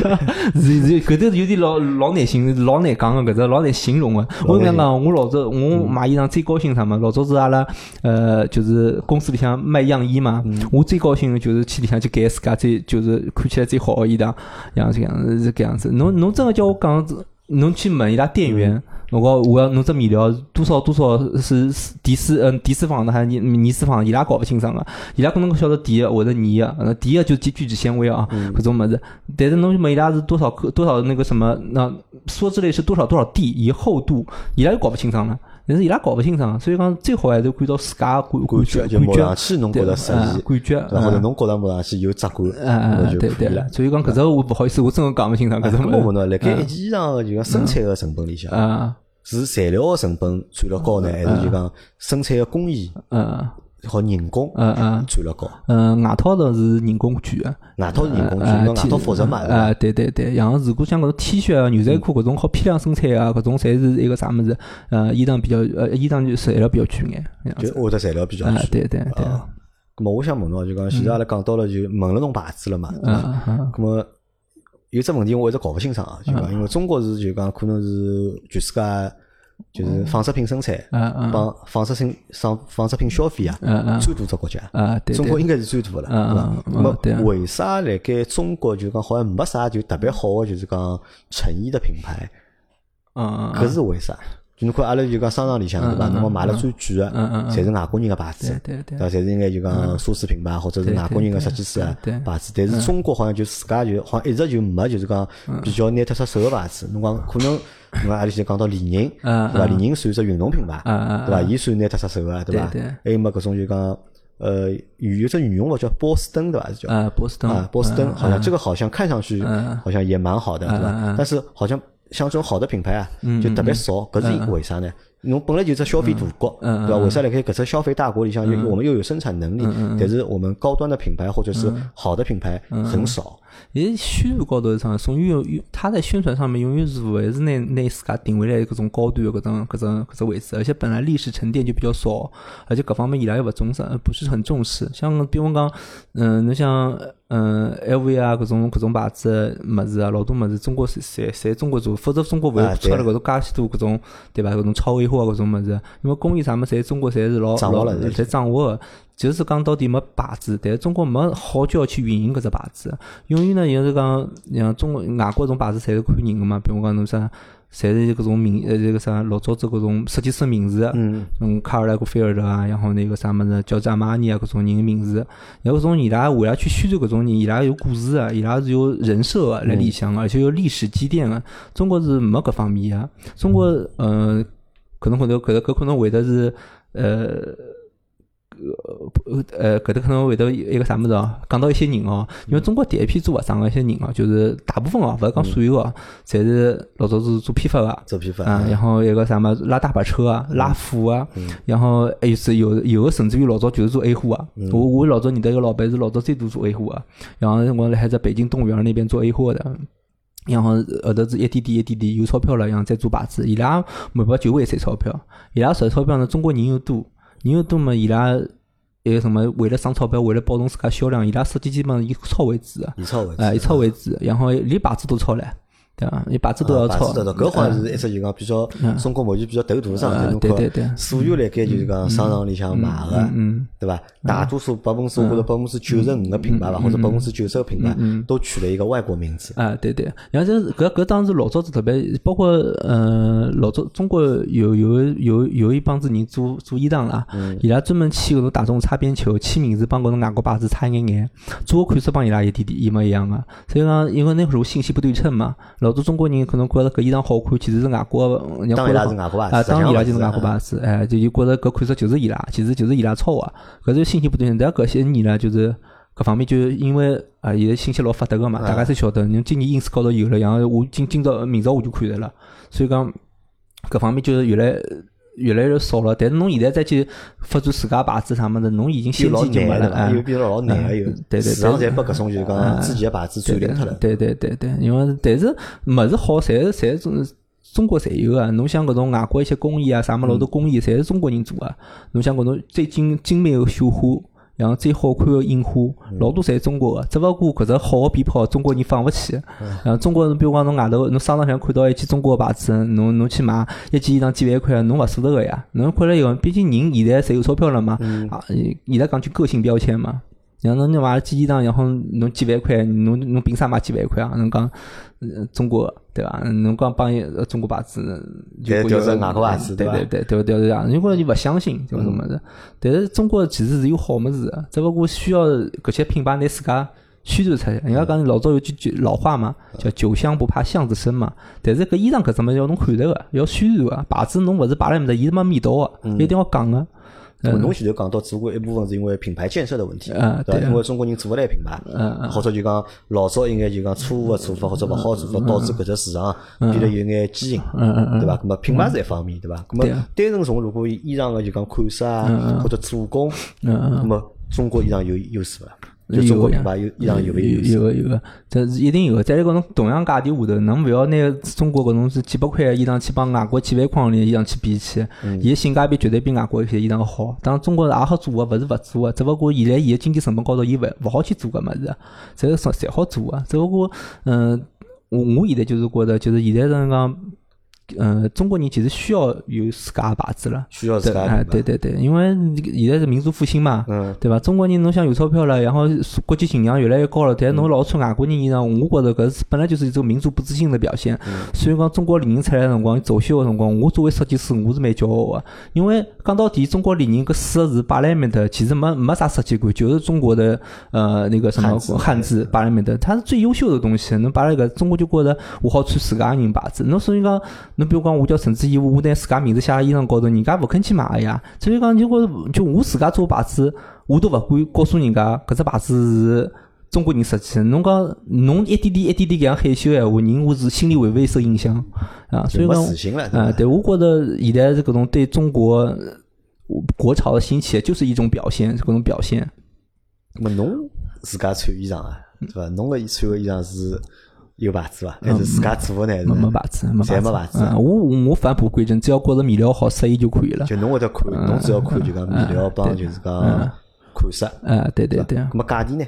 是是，搿头有点老老难形，老难讲个，搿只老难形容个。我跟你讲，我老早我买衣裳最高兴啥嘛？老早是阿拉呃，就是公司里向卖样衣嘛。我最高兴个就是去里向去改自家最就是看起来最好个衣裳，样这样是搿样子。侬侬真个叫我讲，侬去问伊拉店员。侬讲我要侬只面料多少多少是第四嗯第四方的还是二二四方？伊拉搞勿清爽个，伊拉可能晓得第一或者泥个，那第一就聚聚酯纤维啊，搿种物事。但是侬问伊拉是多少克多少那个什么那梭织类是多少多少 D 以厚度，伊拉又搞勿清爽了。但是伊拉搞勿清爽，所以讲最好还是看到自家感感觉，就摸上去侬觉得适意，感觉，或者侬觉得摸上去有质感，嗯嗯，对对了。所以讲搿只我勿好意思，我真个讲勿清爽搿只。我问侬，辣盖一件衣裳就讲生产个成本里向，是材料个成本占了高呢，还是就讲生产个工艺？嗯。和人工，嗯嗯，转了高。嗯，外套的是人工贵啊，外套是人工贵，因为外套复杂嘛。啊，对对对，然后如果像搿种 T 恤啊、牛仔裤搿种好批量生产啊，搿种侪是一个啥物事？呃，衣裳比较，呃，衣裳就材料比较贵眼。就或者材料比较贵。对对对。咁么，我想问侬，就讲现在阿拉讲到了，就问了侬牌子了嘛？嗯嗯。咁么，有只问题我一直搞勿清爽啊，就讲因为中国是就讲可能是全世界。就是纺织品生产，帮纺织品商纺织品消费啊，最多只国家，中国应该是最多了，是吧？那么为啥辣盖中国就讲好像没啥就特别好的，就是讲成衣的品牌？嗯，搿是为啥？就侬看阿拉就讲商场里向对伐？侬买了最贵的，侪是外国人的牌子，对对对，侪是应该就讲奢侈品牌或者是外国人的设计师啊牌子。但是中国好像就自家就好像一直就没就是讲比较拿得出手的牌子。侬讲可能侬讲阿里先讲到李宁，对伐？李宁算只运动品牌，对伐？伊算拿得出手个，对伐？还有么搿种就讲呃有只羽绒服叫波司登，对伐？是叫啊波司登啊波司登，好像这个好像看上去好像也蛮好的，对吧？但是好像。像这种好的品牌啊，就特别少，搿是为啥呢？侬本来就是消费大国，对吧？为啥辣盖搿只消费大国里向，又我们又有生产能力，但是我们高端的品牌或者是好的品牌很少。诶，宣传高头是啥，从永远他在宣传上面永远是还是拿拿自家定位在搿种高端的搿种搿种搿种位置，而且本来历史沉淀就比较少，而且各方面伊拉又勿重视，不是很重视。像比方讲，嗯，侬像嗯，LV 啊，搿种搿种牌子物事啊，老多物事中国侪侪中国做，否则中国勿会出了搿种介许多搿种对伐？搿种超威化搿种物事，因为工艺啥物事，侪中国侪是老老侪掌握个。就是讲到底没牌子，但是中国没好叫去运营搿只牌子。永远呢，就是讲像中国外国种牌子，侪是看人个嘛。比如讲侬啥，侪是搿种名呃这个啥老早子搿种设计师名字，嗯，卡尔莱古菲尔德啊，然后那个啥么子乔治阿玛尼啊，搿种人名字。然后从伊拉为了去宣传搿种人，伊拉有故事啊，伊拉是有人设啊来里向，而且有历史积淀啊。中国是没搿方面啊。中国呃，可能可能搿搿可能会得是呃。呃呃，搿搭可能会得一个啥物事哦？讲到一些人哦，因为中国第一批做服装个一些人哦，就是大部分哦，勿是讲所有哦，侪是老早是做批发个，做批发啊，然后一个啥么拉大巴车啊，拉货啊，然后还有是有有个甚至于老早就是做 A 货啊。我我老早认得一个老板是老早最多做 A 货啊，然后我还在北京动物园那边做 A 货的，然后后头是一点点一点点有钞票了，然后再做牌子。伊拉目标就为赚钞票，伊拉赚钞票呢，中国人又多。人又多么，伊拉一个什么？为了省钞票，为了保证自家销量，伊拉设计基本上以抄为主以抄为主，哎，以抄为主，然后连牌子都抄了。对伐？你牌子都要抄，搿好像是一只就讲比较中国目前比较头大的商品。对对对，所有辣盖就是讲商场里向买个，对伐？大多数百分之或者百分之九十五个品牌吧，或者百分之九十个品牌都取了一个外国名字。啊，对对。然后这搿搿当时老早子特别，包括嗯老早中国有有有有一帮子人做做衣裳啦，伊拉专门签搿种大众擦边球，签名字帮搿种外国牌子差一眼眼，做个款式帮伊拉一点点一模一样个。所以讲，因为那会儿信息不对称嘛。老多中国人可能觉着搿衣裳好看，其实是外国，当伊拉是外国啊，当伊拉就是外国牌子，哎，就就觉着搿款式就是伊拉，其实就是伊拉抄的，搿是信息不对称。但搿些年呢，就是搿方面就因为啊，现在信息老发达个嘛，大家侪晓得，侬今年 ins 高头有了，然后我今今朝明朝我就看着了，所以讲搿方面就是越来。越来越少了，但是侬现在再去发展自家牌子啥么子，侬已经先机就没了，又变得老难个又。对对对，市场侪被搿种就是讲自己的牌子占领脱了。对对对对，因为但是物事好，侪是侪中中国侪有个。侬像搿种外国一些工艺啊，啥么老多工艺，侪是中国人做啊。侬像搿种最精精美个绣花。然后最好看个印花，老多侪中国个，只勿过搿只好个鞭炮，中国人放勿起。然后中国人，比如讲侬外头，侬商场上看到一件中国个牌子，侬侬去买一件衣裳几万块，侬勿舍得个呀。侬看了以后，毕竟人现在侪有钞票了嘛，啊，现在讲句个性标签嘛。然后侬买衣裳，然后侬几万块，侬侬凭啥买几万块啊？侬讲中国对伐？侬讲帮中国牌子，就就是外国牌子，对对对对对对啊！如果你勿相信，就什么子？但是中国其实是有好物事，只不过需要搿些品牌拿自家宣传出来。人家讲老早有句句老话嘛，叫酒香不怕巷子深嘛。但是搿衣裳搿只物事要侬看着个，要宣传个，牌子侬勿是摆辣面搭，伊是没味道个，一定要讲个。那么侬前头讲到，只不过一部分是因为品牌建设的问题，嗯对吧？因为中国人做勿来品牌，或者就讲老早应该就讲错误的做法或者勿好的做法，导致搿只市场变得有眼畸形，对伐？咁么品牌是一方面，对伐？咁么单纯从如果衣裳个就讲款式啊，或者做工，嗯嗯。咁么中国衣裳有优势伐？就中国品牌有衣裳有勿有？有个有个，这是一定有个。在搿种同样价钿下头，侬勿要拿中国搿种是几百块个衣裳去帮外国几万块钿的衣裳去比去，伊个性价比绝对比外国一些衣裳好。当然中国是也好做个，勿是勿做个，只勿过现在伊个经济成本高头，伊勿勿好去做搿物事，这个侪好做个。只勿过，嗯，我我现在就是觉着，就是现在是讲。嗯，中国人其实需要有自家的牌子了，需要自家的品牌对对对，因为现在是民族复兴嘛，嗯，对伐？中国人侬想有钞票了，然后国际形象越来越高了，但侬老穿外国人衣裳，我觉着搿是本来就是一种民族不自信的表现。所以讲，中国李宁出来的辰光，走秀的辰光，我作为设计师，我是蛮骄傲的，因为讲到底，中国李宁搿四个字摆辣埃面搭，其实没没啥设计感，就是中国的呃那个什么汉字汉字摆辣埃面搭，它是最优秀的东西。侬摆辣搿中国就觉着我好穿自家人牌子。侬所以讲，侬比如讲，我叫陈志毅，我拿自家名字写辣衣裳高头，人家勿肯去买个呀。所以讲，就觉着就我自家做牌子，我都勿敢告诉人家搿只牌子是。中国人设计的，侬讲侬一点点一点点搿样害羞闲话，人我是心里会勿会受影响啊？所以讲自信了，对啊，伐？对，我觉得现在是搿种对中国呃国潮的兴起，就是一种表现，是搿种表现。咁么侬自家穿衣裳啊，对伐？侬个穿个衣裳是有牌子伐？还是自家做的呢？没没牌子，没侪牌子。没牌子我我返璞归真，只要觉着面料好适意就可以了。就侬会得看，侬只要看就讲面料帮就是讲款式，啊，对对对，那么价钿呢？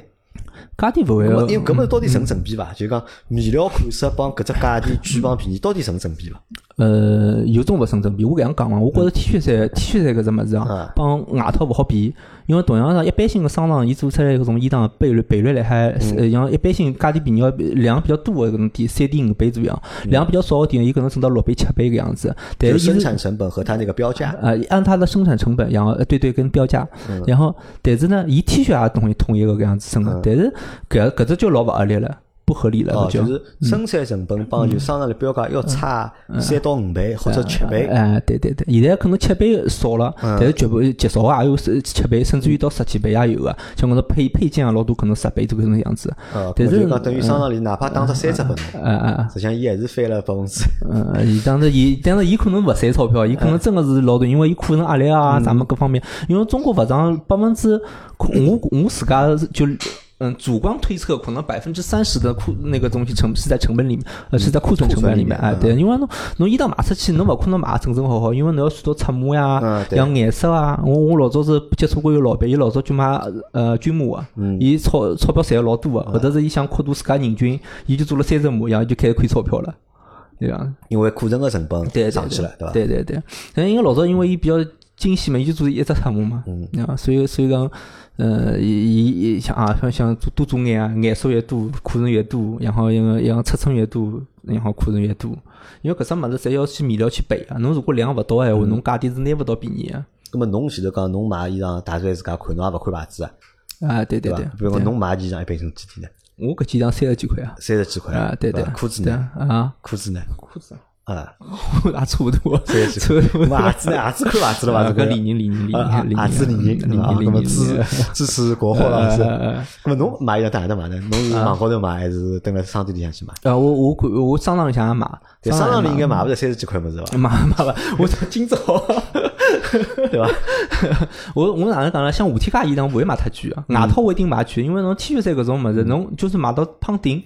价钿勿会因为搿么到底成正比伐？就讲面料款式帮搿只价钿贵帮便宜到底成正比伐？呃，有种勿成正比。我搿样讲嘛，我觉着 T 恤衫 T 恤衫搿只物事啊啊，帮外套勿好比，因为同样上一般性个商场，伊做出来搿种衣裳倍率倍率辣海，呃，像一般性价钿便宜要量比较多个搿种店，三点五倍左右，量比较少个店，伊可能挣到六倍七倍搿样子。但是生产成本和它那个标价，呃，按它的生产成本，然后呃对对跟标价，然后但是呢，伊 T 恤也统一统一个搿样子生的，但是搿搿只就老勿合理了，不合理了，哦，就就是生产成本帮就商场的标价要差三到五倍或者七倍。哎，对对对，现在可能七倍少了，但是绝不极少个也有十七倍，甚至于到十几倍也有个，像搿种配配件啊，老多可能十倍这个种样子。哦，但是讲等于商场里哪怕打只三折拨侬，啊啊，实际上伊还是翻了百分之。嗯，伊当时伊，但是伊可能勿赚钞票，伊可能真个是老多，因为伊库存压力啊，啥么各方面，因为中国服装百分之，我我自家就。嗯，主观推测可能百分之三十的库那个东西成是在成本里面，呃，是在库存成本里面，哎，对，因为侬侬衣裳卖出去，侬勿可能卖得正正好好，因为侬要算到尺码呀像颜色啊，我我老早是接触过有老板，伊老早就买呃军码啊，伊钞钞票赚了老多个，后头是伊想扩大自家人均，伊就做了三十码，然后就开始亏钞票了，对伐？因为库存的成本对对上去了，对伐？对对对，但因为老早因为伊比较精细嘛，伊就做一只尺码嘛，嗯。啊，所以所以讲，呃，伊伊伊像啊，像像做多做眼啊，眼数越多，库存越多，然后因为像尺寸越多，然后库存越多，因为搿只物事侪要去面料去备啊，侬如果量勿到闲话，侬价钿是拿勿到便宜啊。咁么侬前头讲侬买衣裳大概自家看，侬也勿看牌子啊，啊，对对对比如讲侬买件衣裳一般性几钿呢？我搿件衣裳三十几块啊，三十几块啊，对对，裤子呢？啊，裤子呢？裤子 啊，也差不多，差不多。袜子呢？鞋子看袜子了伐？啊，这个搿李宁李宁李啊宁李宁鞋子李宁，李啊，宁李宁咁么支支持国货老师。呃咁么侬买衣裳在哪搭买呢？侬是网高头买还是蹲辣商店里向去买？呃，我我看我商场里向也买，对，商场里应该买买勿着三十几块么子吧？买买吧，我今朝 对伐？我我哪能讲呢？像无添加衣裳勿会买太贵啊，外套我一定买贵，因为侬 T 恤衫搿种物事，侬就是买到胖顶，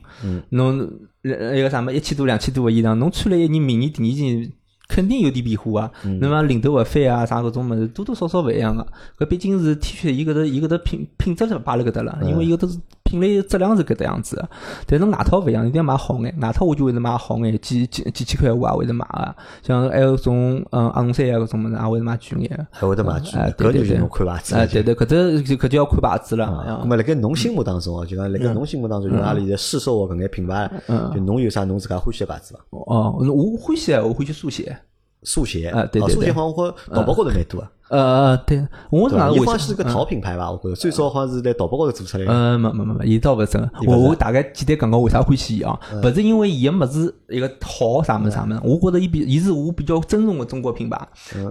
侬呃一个啥么一千多两千多个衣裳，侬穿了一年，明年第二年。肯定有点变化啊，那么领头勿翻啊，啥搿种物事多多少少勿一样个。搿毕竟是 T 恤，伊搿搭伊搿搭品品质就摆辣搿搭了，因为伊搿搭是品类质量是搿搭样子的。但是外套勿一样，一定要买好眼。外套我就会得买好眼，几几几千块我也会得买个。像还有种嗯阿龙衫啊搿种物事，也会得买贵眼。还会得买贵哎，搿就是侬看牌子哎，了。对对，搿只就搿就要看牌子了。啊，呀咁么辣盖侬心目当中哦，就讲辣盖侬心目当中，就阿里在市售个搿眼品牌，就侬有啥侬自家欢喜个牌子伐？哦，我欢喜，我欢喜速写。速写啊对对对速写好像或淘宝高头蛮多啊。呃，对，我是对吧？讲为啥伊好像是个淘品牌吧？我觉着最早好像是在淘宝高头做出来的。呃，没没没没，伊倒勿是真我我大概简单讲讲为啥欢喜伊啊？勿是因为伊个物事一个好啥物事啥物事，我觉着伊比伊是我比较尊重个中国品牌。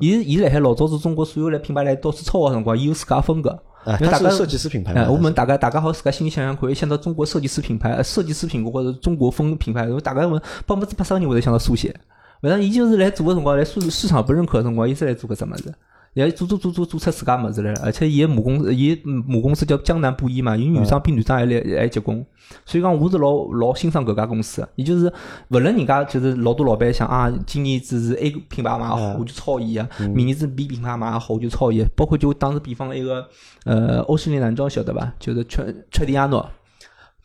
伊伊辣海老早子中国所有来品牌来到处抄个辰光，伊有自家风格。啊，它是设计师品牌哎，嘛。我们大家大家好自家心里想想看，一想到中国设计师品牌，呃设计师品或者中国风品牌，大概问百分之八十个人会得想到速写。反正伊就是来做个辰光，来市市场不认可个辰光，伊是来做搿只物事。也做做做做做出自家物事来了，而且伊个母公司，伊母公司叫江南布衣嘛，伊女装比女装还来还结棍，所以讲我是老老欣赏搿家公司的。伊就是勿论人家就是老多老板想啊，今年子是 A 品牌卖好，我就抄伊啊；明年子 B 品牌卖好，我就抄伊。包括就打个比方，一个呃欧诗丽男装晓得伐？就是穿穿迪亚诺。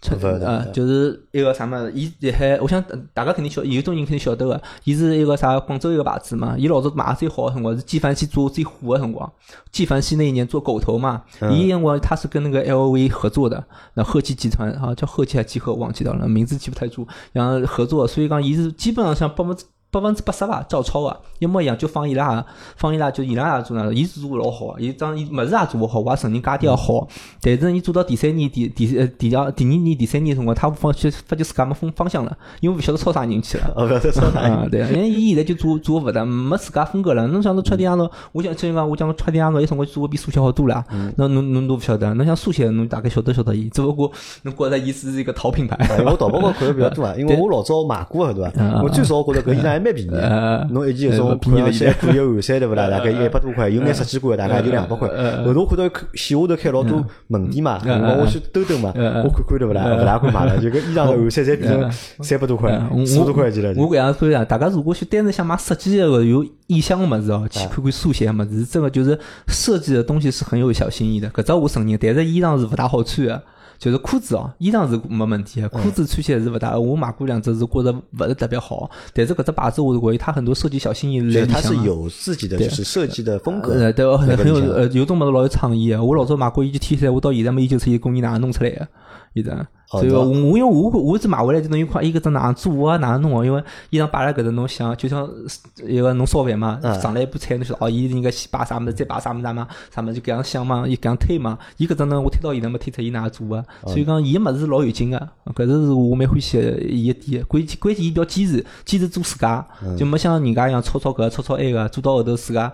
不晓得呃，就是一个啥么子，伊辣海，我想呃大家肯定晓，有种人肯定晓得个，伊是一个啥广州一个牌子嘛，伊老早卖得最好个辰光是纪梵希做最火个辰光，纪梵希那一年做狗头嘛，伊辰光他是跟那个 LV 合作的，那后期集团啊叫后期还是集合忘记掉了，名字记不太住，然后合作，所以讲伊是基本上像百分之。百分之八十吧，照抄啊，一模一样，就放伊拉，放伊拉就伊拉也做那个，伊是做得老好，伊张伊物事也做勿好，我也承认价钿也好，但是伊做到第三年、第第呃第二、第二年、第三年辰光，他发觉发觉自家没风方向了，因为勿晓得抄啥人去了。哦，勿晓得抄啥。啊，对，因为伊现在就做做勿得，没自家风格了。侬想到穿迪亚诺，我讲真讲我讲穿迪亚诺，伊辰光做个比速写好多了。那侬侬都勿晓得，侬像速写，侬大概晓得晓得伊，只不过侬觉着伊是一个淘品牌。哎我淘宝高看的比较多啊，因为我老早买过的，对伐？我最早觉着搿衣裳还蛮便宜的。侬一件搿种便宜了看上去可以换衫对勿啦？大概一百多块，有眼设计过的，大概就两百块。后头我看到线下头开老多门店嘛，我去兜兜嘛，我看看对勿啦？勿大敢买了，就搿衣裳的换衫侪变成三百多块、四百多块钱了。我搿样说呀，大家如果去单纯想买设计的有意向个物事哦，去看看速写的物事，真个就是设计的东西是很有小心意的。搿只我承认，但是衣裳是勿大好穿的。就是裤子哦，衣裳是没问题的，裤子穿起来是勿大。我买过两只，是觉着勿是特别好。但是搿只牌子我是觉得它很多设计小心意来里它是。有自己的就是设计的风格。呃，对，很很有呃，有种么子老有创意的。我老早买过一件 T 恤，我到现在没研究出伊工艺哪能弄出来的，现在。所以哦我我因为我我是买回来就等于看伊搿只哪能做啊，哪能弄哦。因为衣裳摆辣搿搭，侬想就像一个侬烧饭嘛，嗯上来一盘菜，侬晓得哦，伊应该先摆啥物事，再摆啥物事啥嘛，啥物事就搿样想嘛，伊搿样推嘛。伊搿只呢，我推到现在没推出伊哪能做啊。哦所以讲，伊个物事是老有劲个，搿是是我蛮欢喜的伊一点。关键关键伊比较坚持，坚持做自家，嗯就没像人家一样吵吵搿吵吵埃个，做到后头自家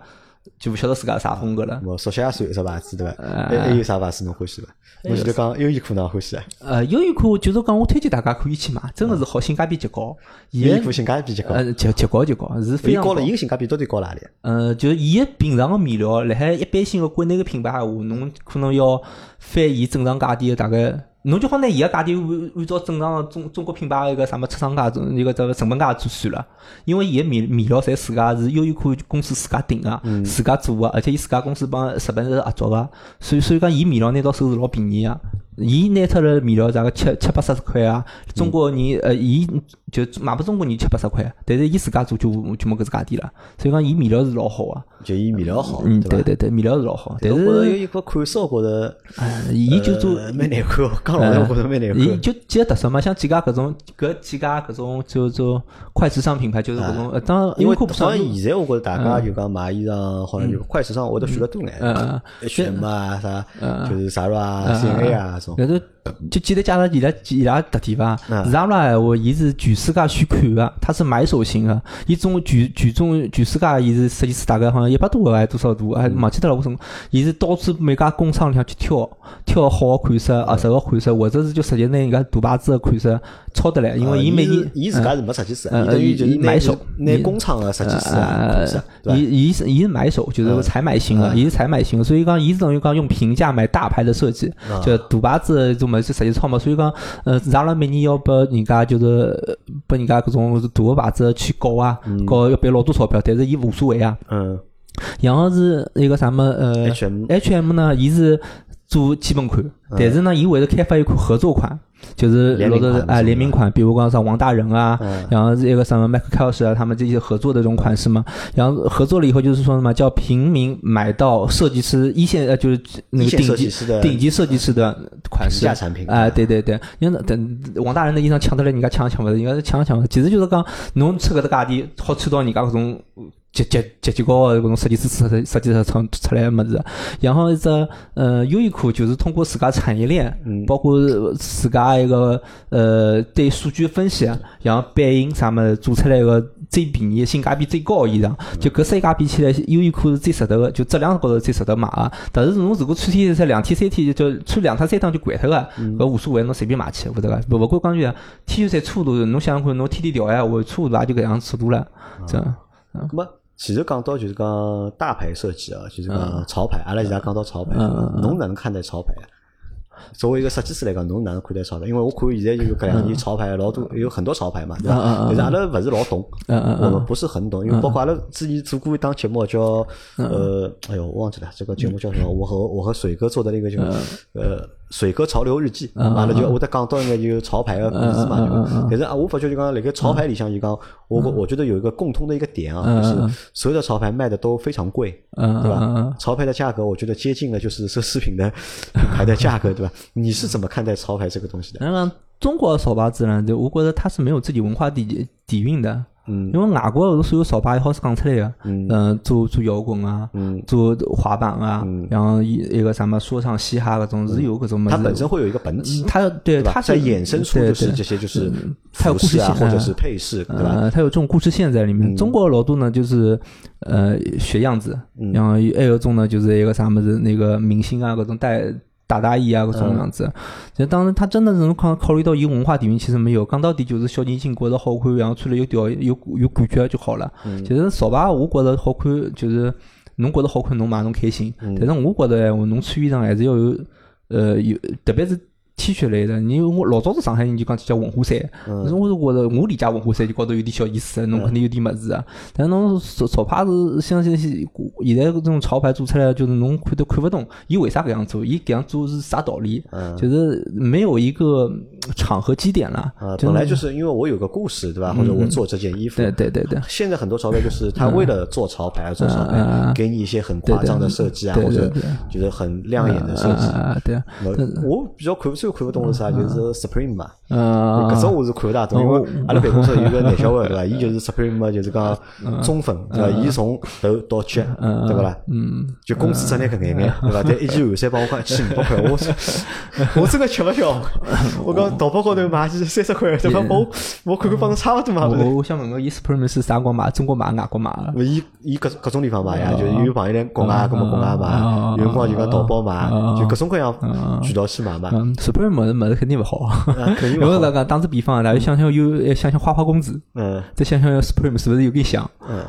就勿晓得自家啥风格了。我说下算一只牌子对伐？还还有啥牌子侬欢喜伐？侬前头讲优衣库侬欢喜啊？呃，优衣库就是讲，我推荐大家可以去买，真的是好，性价比极高。伊优衣库性价比极高，呃，极极高极高，是非常伊高了，伊个性价比到底高哪里？呃，就是伊个平常个面料，辣海一般性个国内个品牌闲话，侬可能要翻伊正常价钿个大概，侬就好拿伊个价钿按按照正常个中中国品牌一个啥么出厂价、一个这个成本价做算了。因为伊个面面料侪自家是优衣库公司自家定个，自家做个，而且伊自家公司帮日本是合作个，所以所以讲伊面料拿到手是老便宜个。伊拿出来面料大概七七八十块啊，中国人呃，伊就卖拨中国人七八十块，但是伊自家做就就没搿只价钿了。所以讲伊面料是老好个，就伊面料好，嗯，对？对对对，面料是老好，但是衣库款式，我觉着呃，伊就做呃蛮难看，讲老实话，我觉着蛮难看。伊就几个特色嘛，像几家搿种搿几家搿种就做快时尚品牌，就是搿种呃，当然因为好像现在我觉着大家就讲买衣裳，好像就快时尚会得选得多眼嗯，H&M 啊啥，就是 Zara 啊、C&A 啊这种。搿个就简单介绍伊拉伊拉特点伐嗯？Zara 闲话，伊是全世界去看个，他是买手型个，伊总全全中全世界伊是设计师大概好像一百多个还多少度，还忘记脱了我从伊是到处每家工厂里向去挑挑好个款式、合适个款式，或者是就直接拿人家大牌子个款式抄得来，因为呃伊每年伊自家是没设计师，等于就是买手拿工厂个设计师？伊伊是伊是买手，就是采买型的，嗯。伊是采买型个，所以讲伊是等于讲用平价买大牌的设计，嗯就大牌子种实际操嘛，所以讲呃，Zara 每年要拨人家就是呃拨人家搿种大个牌子去搞啊，搞要赔老多钞票，但是伊无所谓啊。嗯。然后是一个啥么呃，H&M H&M 呢，伊是做基本款，但是呢，伊会得开发一款合作款，就是老联名款是吧？多啊联名款，比如讲像王大仁啊，嗯。然后是一个什么麦克凯尔啊，他们这些合作的这种款式嘛，然后合作了以后就是说什么叫平民买到设计师一线呃就是那个顶级设计师的顶级设计师的款式。平价产品。啊、对对对，因为等王大仁的衣裳抢得来，人家抢也抢不着，人家是抢也抢勿着，其实就是讲侬出搿只价钿好穿到人家搿种极极极极高个搿种设计师设设计出出出来物事。然后一只呃优衣库就是通过自家产业链，包括自家一个呃对数据分析，然后版型啥物事做出来个最便宜、性价比最高个衣裳。就搿三家比起来，优衣库是最值得个，就质量高头最值得买个。但是侬如果穿天才两天三天就穿两趟三趟就掼脱个，搿无所谓，侬随便买去，勿得个。勿勿管讲句，T 恤衫粗度，侬想想看，侬天天调呀，我粗度也就搿样尺度了，这样。咁么？其实讲到就是讲大牌设计啊，就是讲潮牌，阿拉现在讲到潮牌，侬哪能看待潮牌？作为一个设计师来讲，侬哪能看待潮牌？因为我看现在有搿两年潮牌老多，有很多潮牌嘛，对吧？但是阿拉勿是老懂，我们不是很懂，因为包括阿拉之前做过一档节目叫呃，哎呦，我忘记了，这个节目叫什么？我和我和水哥做的那个叫呃。水哥潮流日记，完了就我在讲到应该就潮牌个故事嘛。但是啊，我发觉就讲那个潮牌里向就讲，我我觉得有一个共通的一个点啊，就是所有的潮牌卖的都非常贵，对吧？潮牌的价格我觉得接近了就是奢侈品的品 牌的价格，对吧？你是怎么看待潮牌这个东西的？嗯，中国潮牌自然，就我觉得它是没有自己文化底底蕴的。嗯，因为外国所有潮牌也好是讲出来的，嗯，做做摇滚啊，嗯，做滑板啊，然后一一个什么说唱嘻哈搿种是有搿种，它本身会有一个本体，它对它在衍生出就是这些就是它有故事线或者是配饰，对吧？它有这种故事线在里面。中国老多呢就是呃学样子，然后还有种呢就是一个啥么子那个明星啊搿种带。大大衣啊，搿种样子，就当时他真的是侬考考虑到伊文化底蕴，其实没有。讲到底就是小年轻觉着好看，然后穿了有调有有感觉就好了。其实潮牌我觉得好看，就是侬觉着好看侬买侬开心。但是我觉得话，侬穿衣裳还是要有呃有，特别是。T 恤类的，你我老早子上海人就讲叫文化衫，但是我是觉得我理解文化衫就觉得有点小意思，侬肯定有点么子啊。但侬潮潮牌是像些现在这种潮牌做出来，就是侬看都看不懂，伊为啥搿样做？伊搿样做是啥道理？就是没有一个场合基点了。本来就是因为我有个故事，对吧？或者我做这件衣服。对对对对。现在很多潮牌就是他为了做潮牌而做潮牌，给你一些很夸张的设计啊，或者就是很亮眼的设计。对啊。我比较看不。最看不懂是啥？就是 Supreme 嘛，嗯，搿种我是看勿大懂，因为阿拉办公室有个男小孩对伐？伊就是 Supreme 嘛，就是讲中分对伐？伊从头到脚对勿啦？嗯，就工资只拿搿眼眼对伐？但一件汗衫帮我讲一千五百块，我我真个吃勿消。我讲淘宝高头买是三十块，对伐？我我看看帮侬差勿多嘛。我我想问问，伊 Supreme 是啥光买？中国买、外国买？伊伊各各种地方买呀，就有朋友来国外，搿么国外买，有辰光就讲淘宝买，就各种各样渠道去买嘛。不是么子么子肯定勿好，因为那个打个比方，大家想想有想想花花公子，嗯，再想想 Supreme 是不是有点像？嗯，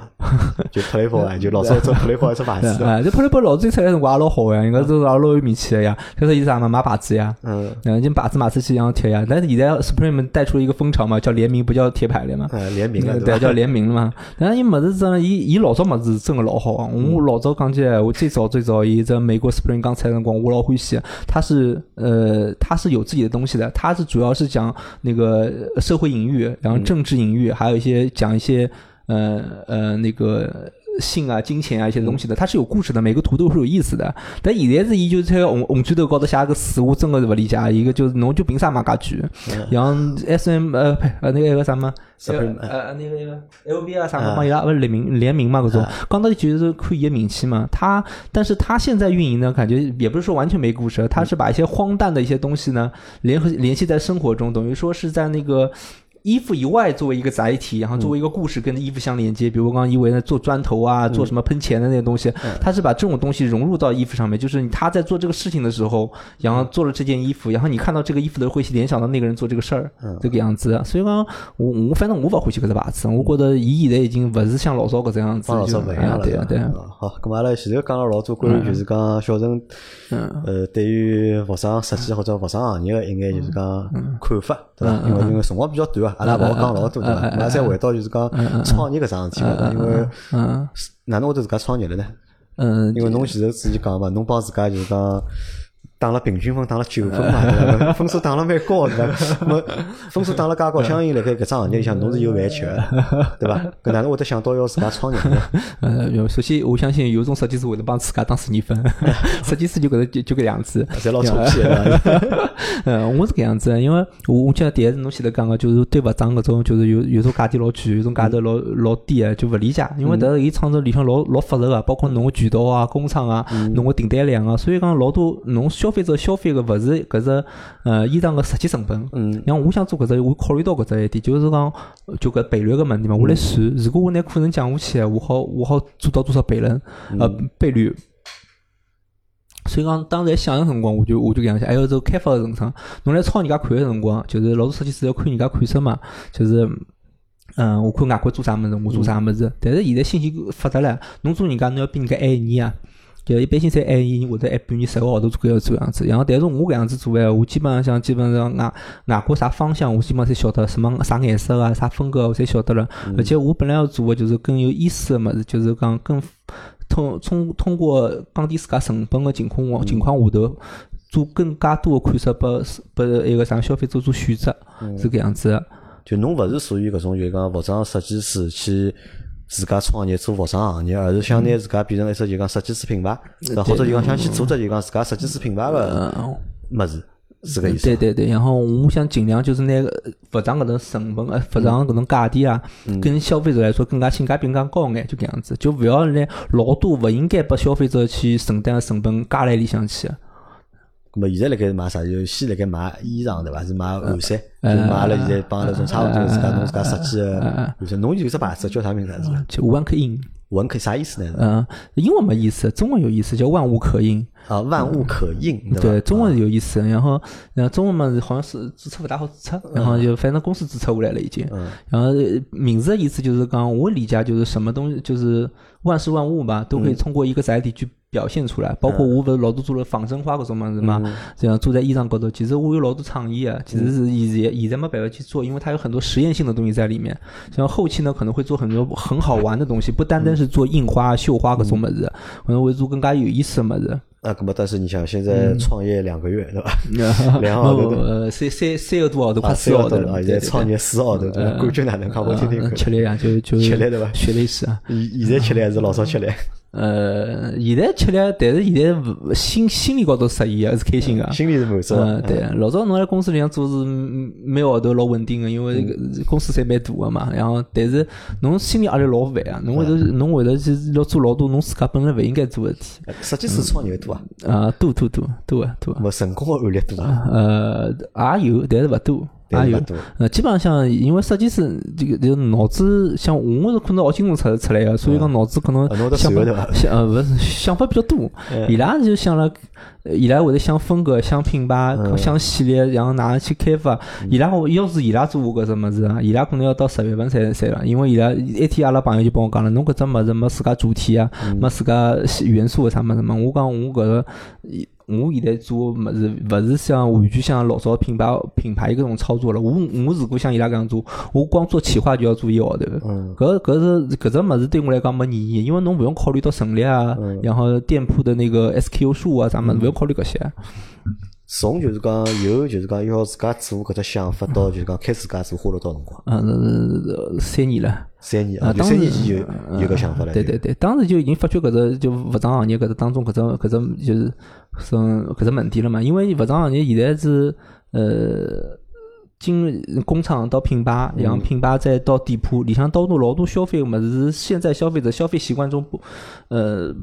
就普雷波啊，就老早做普雷波还是牌子，啊，这普雷波老早出来辰光也老好呀，应该是老老有名气的呀。就是意啥嘛，买牌子呀，嗯，嗯，就牌子买出去一样贴呀。但是现在 Supreme 带出了一个风潮嘛，叫联名，不叫贴牌了嘛，联名了，对，叫联名了嘛。但是伊么子真，伊伊老早么子真个老好，我老早讲起来，我最早最早伊在美国 Supreme 刚出来辰光，我老欢喜，他是呃，他。他是有自己的东西的，他是主要是讲那个社会隐喻，然后政治隐喻，还有一些讲一些呃呃那个性啊、金钱啊一些东西的，它是有故事的，每个图都是有意思的。但现在是伊就是在红红砖头高头写个词，我真的是不理解。一个就是侬就凭啥买家具？然后 S M 呃呸呃那个那个什么？呃，那个那个 L V 啊，啥么嘛，伊拉不是联名联名嘛，搿种，讲到底就是看伊个名气嘛。他，但是他现在运营呢，感觉也不是说完全没故事，他是把一些荒诞的一些东西呢，联合联系在生活中，等于说是在那个。衣服以外作为一个载体，然后作为一个故事跟衣服相连接，比如我刚刚以为做砖头啊，做什么喷钱的那些东西，他是把这种东西融入到衣服上面，就是他在做这个事情的时候，然后做了这件衣服，然后你看到这个衣服的会联想到那个人做这个事儿，这个样子。所以讲，我我反正我不欢喜这个牌子，我觉得伊现在已经不是像老早搿这样子，老早不一样了。对对。好，咁阿拉现在讲了老多关于就是讲小陈，呃，对于服装设计或者服装行业的一眼就是讲看法，对吧？因为因为辰光比较短啊，阿拉勿好讲老多。对伐？马上再回到就是讲创业搿桩事体嘛，因为哪能会得自家创业了呢？嗯，因为侬前头自己讲嘛，侬帮自家就是讲打了平均分，打了九分嘛，对伐？分数打了蛮高，对伐？那么分数打了介高，相应辣盖搿桩行业里向，侬是有饭吃个，对伐？搿哪能会得想到要自家创业呢？呃，首先我相信有种设计师会得帮自家打十二分，设计师就搿个就就搿样子。侪老臭屁个，呃，我是搿样子，因为我我记得第一是侬前头讲个，就是对服装搿种，就是有有种价钿老贵，有种价头老老低个，就勿理解。因为迭个伊创造里向老老复杂个，包括侬个渠道啊、工厂啊、侬个订单量啊，所以讲老多侬消费者消费个勿是搿只呃衣裳个实际成本。嗯，像我想做搿只，我考虑到搿只一点，就是讲就搿赔率个问题嘛，我来算，如果我拿库存降下去，我好我好做到多少赔率？呃，倍率。所以讲，当时想个辰光，我就我就搿样想，还有这个开发个辰光，侬来抄人家款个辰光，就是老多设计师要看人家款式嘛，就是，嗯，我看外国做啥物事，我做啥物事。但是现在信息发达了，侬做人家侬要比人家晚一年啊。就一般性侪晚一年或者晚半年、十个号头左右做样子。然后，但是我搿样子做闲话，我基本上像基本上外外国啥方向，我基本上侪晓得，什么啥颜色啊、啥风格，我侪晓得了。而且我本来要做个就是更有意思个物事，就是讲更。通通通过降低自家成本个情况情况下头，做更加多个款式，拨拨一个啥消费者做选择，是搿样子个。就侬勿是属于搿种就讲服装设计师去自家创业做服装行业，而是想拿自家变成一只就讲设计师品牌，或者就讲想去做只就讲自家设计师品牌个么子。是个意思。对对对，然后我想尽量就是拿服装搿种成本呃，服装搿种价钿啊，跟消费者来说更加性价比更加高眼，就搿样子，就勿要拿老多勿应该拨消费者去承担个成本加来里向去。咁么现在辣盖买啥？就先辣盖买衣裳对伐？是买汗衫，就买了现在帮那种差勿多自家侬自家设计个汗衫。侬有只牌子叫啥名字？是吧？就 One k In。One K 啥意思呢？嗯，英文没意思，中文有意思，叫万物可印。啊，万物可印，对，中文有意思。然后，然后中文嘛，好像是注册勿大好注册，然后就反正公司注册下来了已经。然后名字的意思就是讲，我理解就是什么东西，就是万事万物嘛，都可以通过一个载体去表现出来。包括我勿是老多做了仿生花搿种么子嘛，这样做在衣裳高头。其实我有老多创意啊，其实是现在现在没办法去做，因为它有很多实验性的东西在里面。像后期呢，可能会做很多很好玩的东西，不单单是做印花、绣花搿种么子，可能会做更加有意思的物事。啊，搿么但是你想，现在创业两个月对吧？两号头，呃，三三三个多号头，快四个号头了。现在创业四号头，对感觉哪能？看我听听看。吃力啊，就就 吃力对伐？血泪史啊！现现在吃力还是老早吃力？呃，现在吃力，但是现在心心里高头适意啊，是开心个。心里是满足。嗯，对。老早侬在公司里向做是每号头老稳定个，因为公司侪蛮大个嘛。然后，但是侬心理压力老烦啊！侬会头侬会头去要做老多侬自家本来勿应该做个事体。设计师创业多啊？啊，多多多多啊多。没成功个案例多啊？呃，也有，但是勿多。也有，呃，基本上像因为设计师这个就脑子像我是可能学金融出出来的，所以讲脑子可能想法想呃不是想法比较多。伊拉就想了，伊拉会得想风格、想品牌、想系列，然后哪能去开发。伊拉要是伊拉做搿只物事啊，伊拉可能要到十月份才才了，因为伊拉一天阿拉朋友就帮我讲了，侬搿只物事没自家主题啊，没自家元素啥物事嘛。我讲我搿个。我现在做物事，勿是像完全像老早品牌品牌搿种操作了。我我如果像伊拉搿样做，我光做企划就要做一号头。搿搿是搿只物事对我来讲没意义，因为侬勿用考虑到成立啊，然后店铺的那个 SKU 数啊啥物事，勿用考虑搿些。从就是讲有就是讲要自家做搿只想法到就是讲开始自家做花了多少辰光？嗯，三年了。三年啊，三年前有有个想法了。对对对，当时就已经发觉搿只就服装行业搿只当中搿只搿只就是生搿只问题了嘛。因为服装行业现在是呃，经工厂到品牌，然后品牌再到店铺，里向到多老多消费个物事，现在消费者消费习惯中不呃。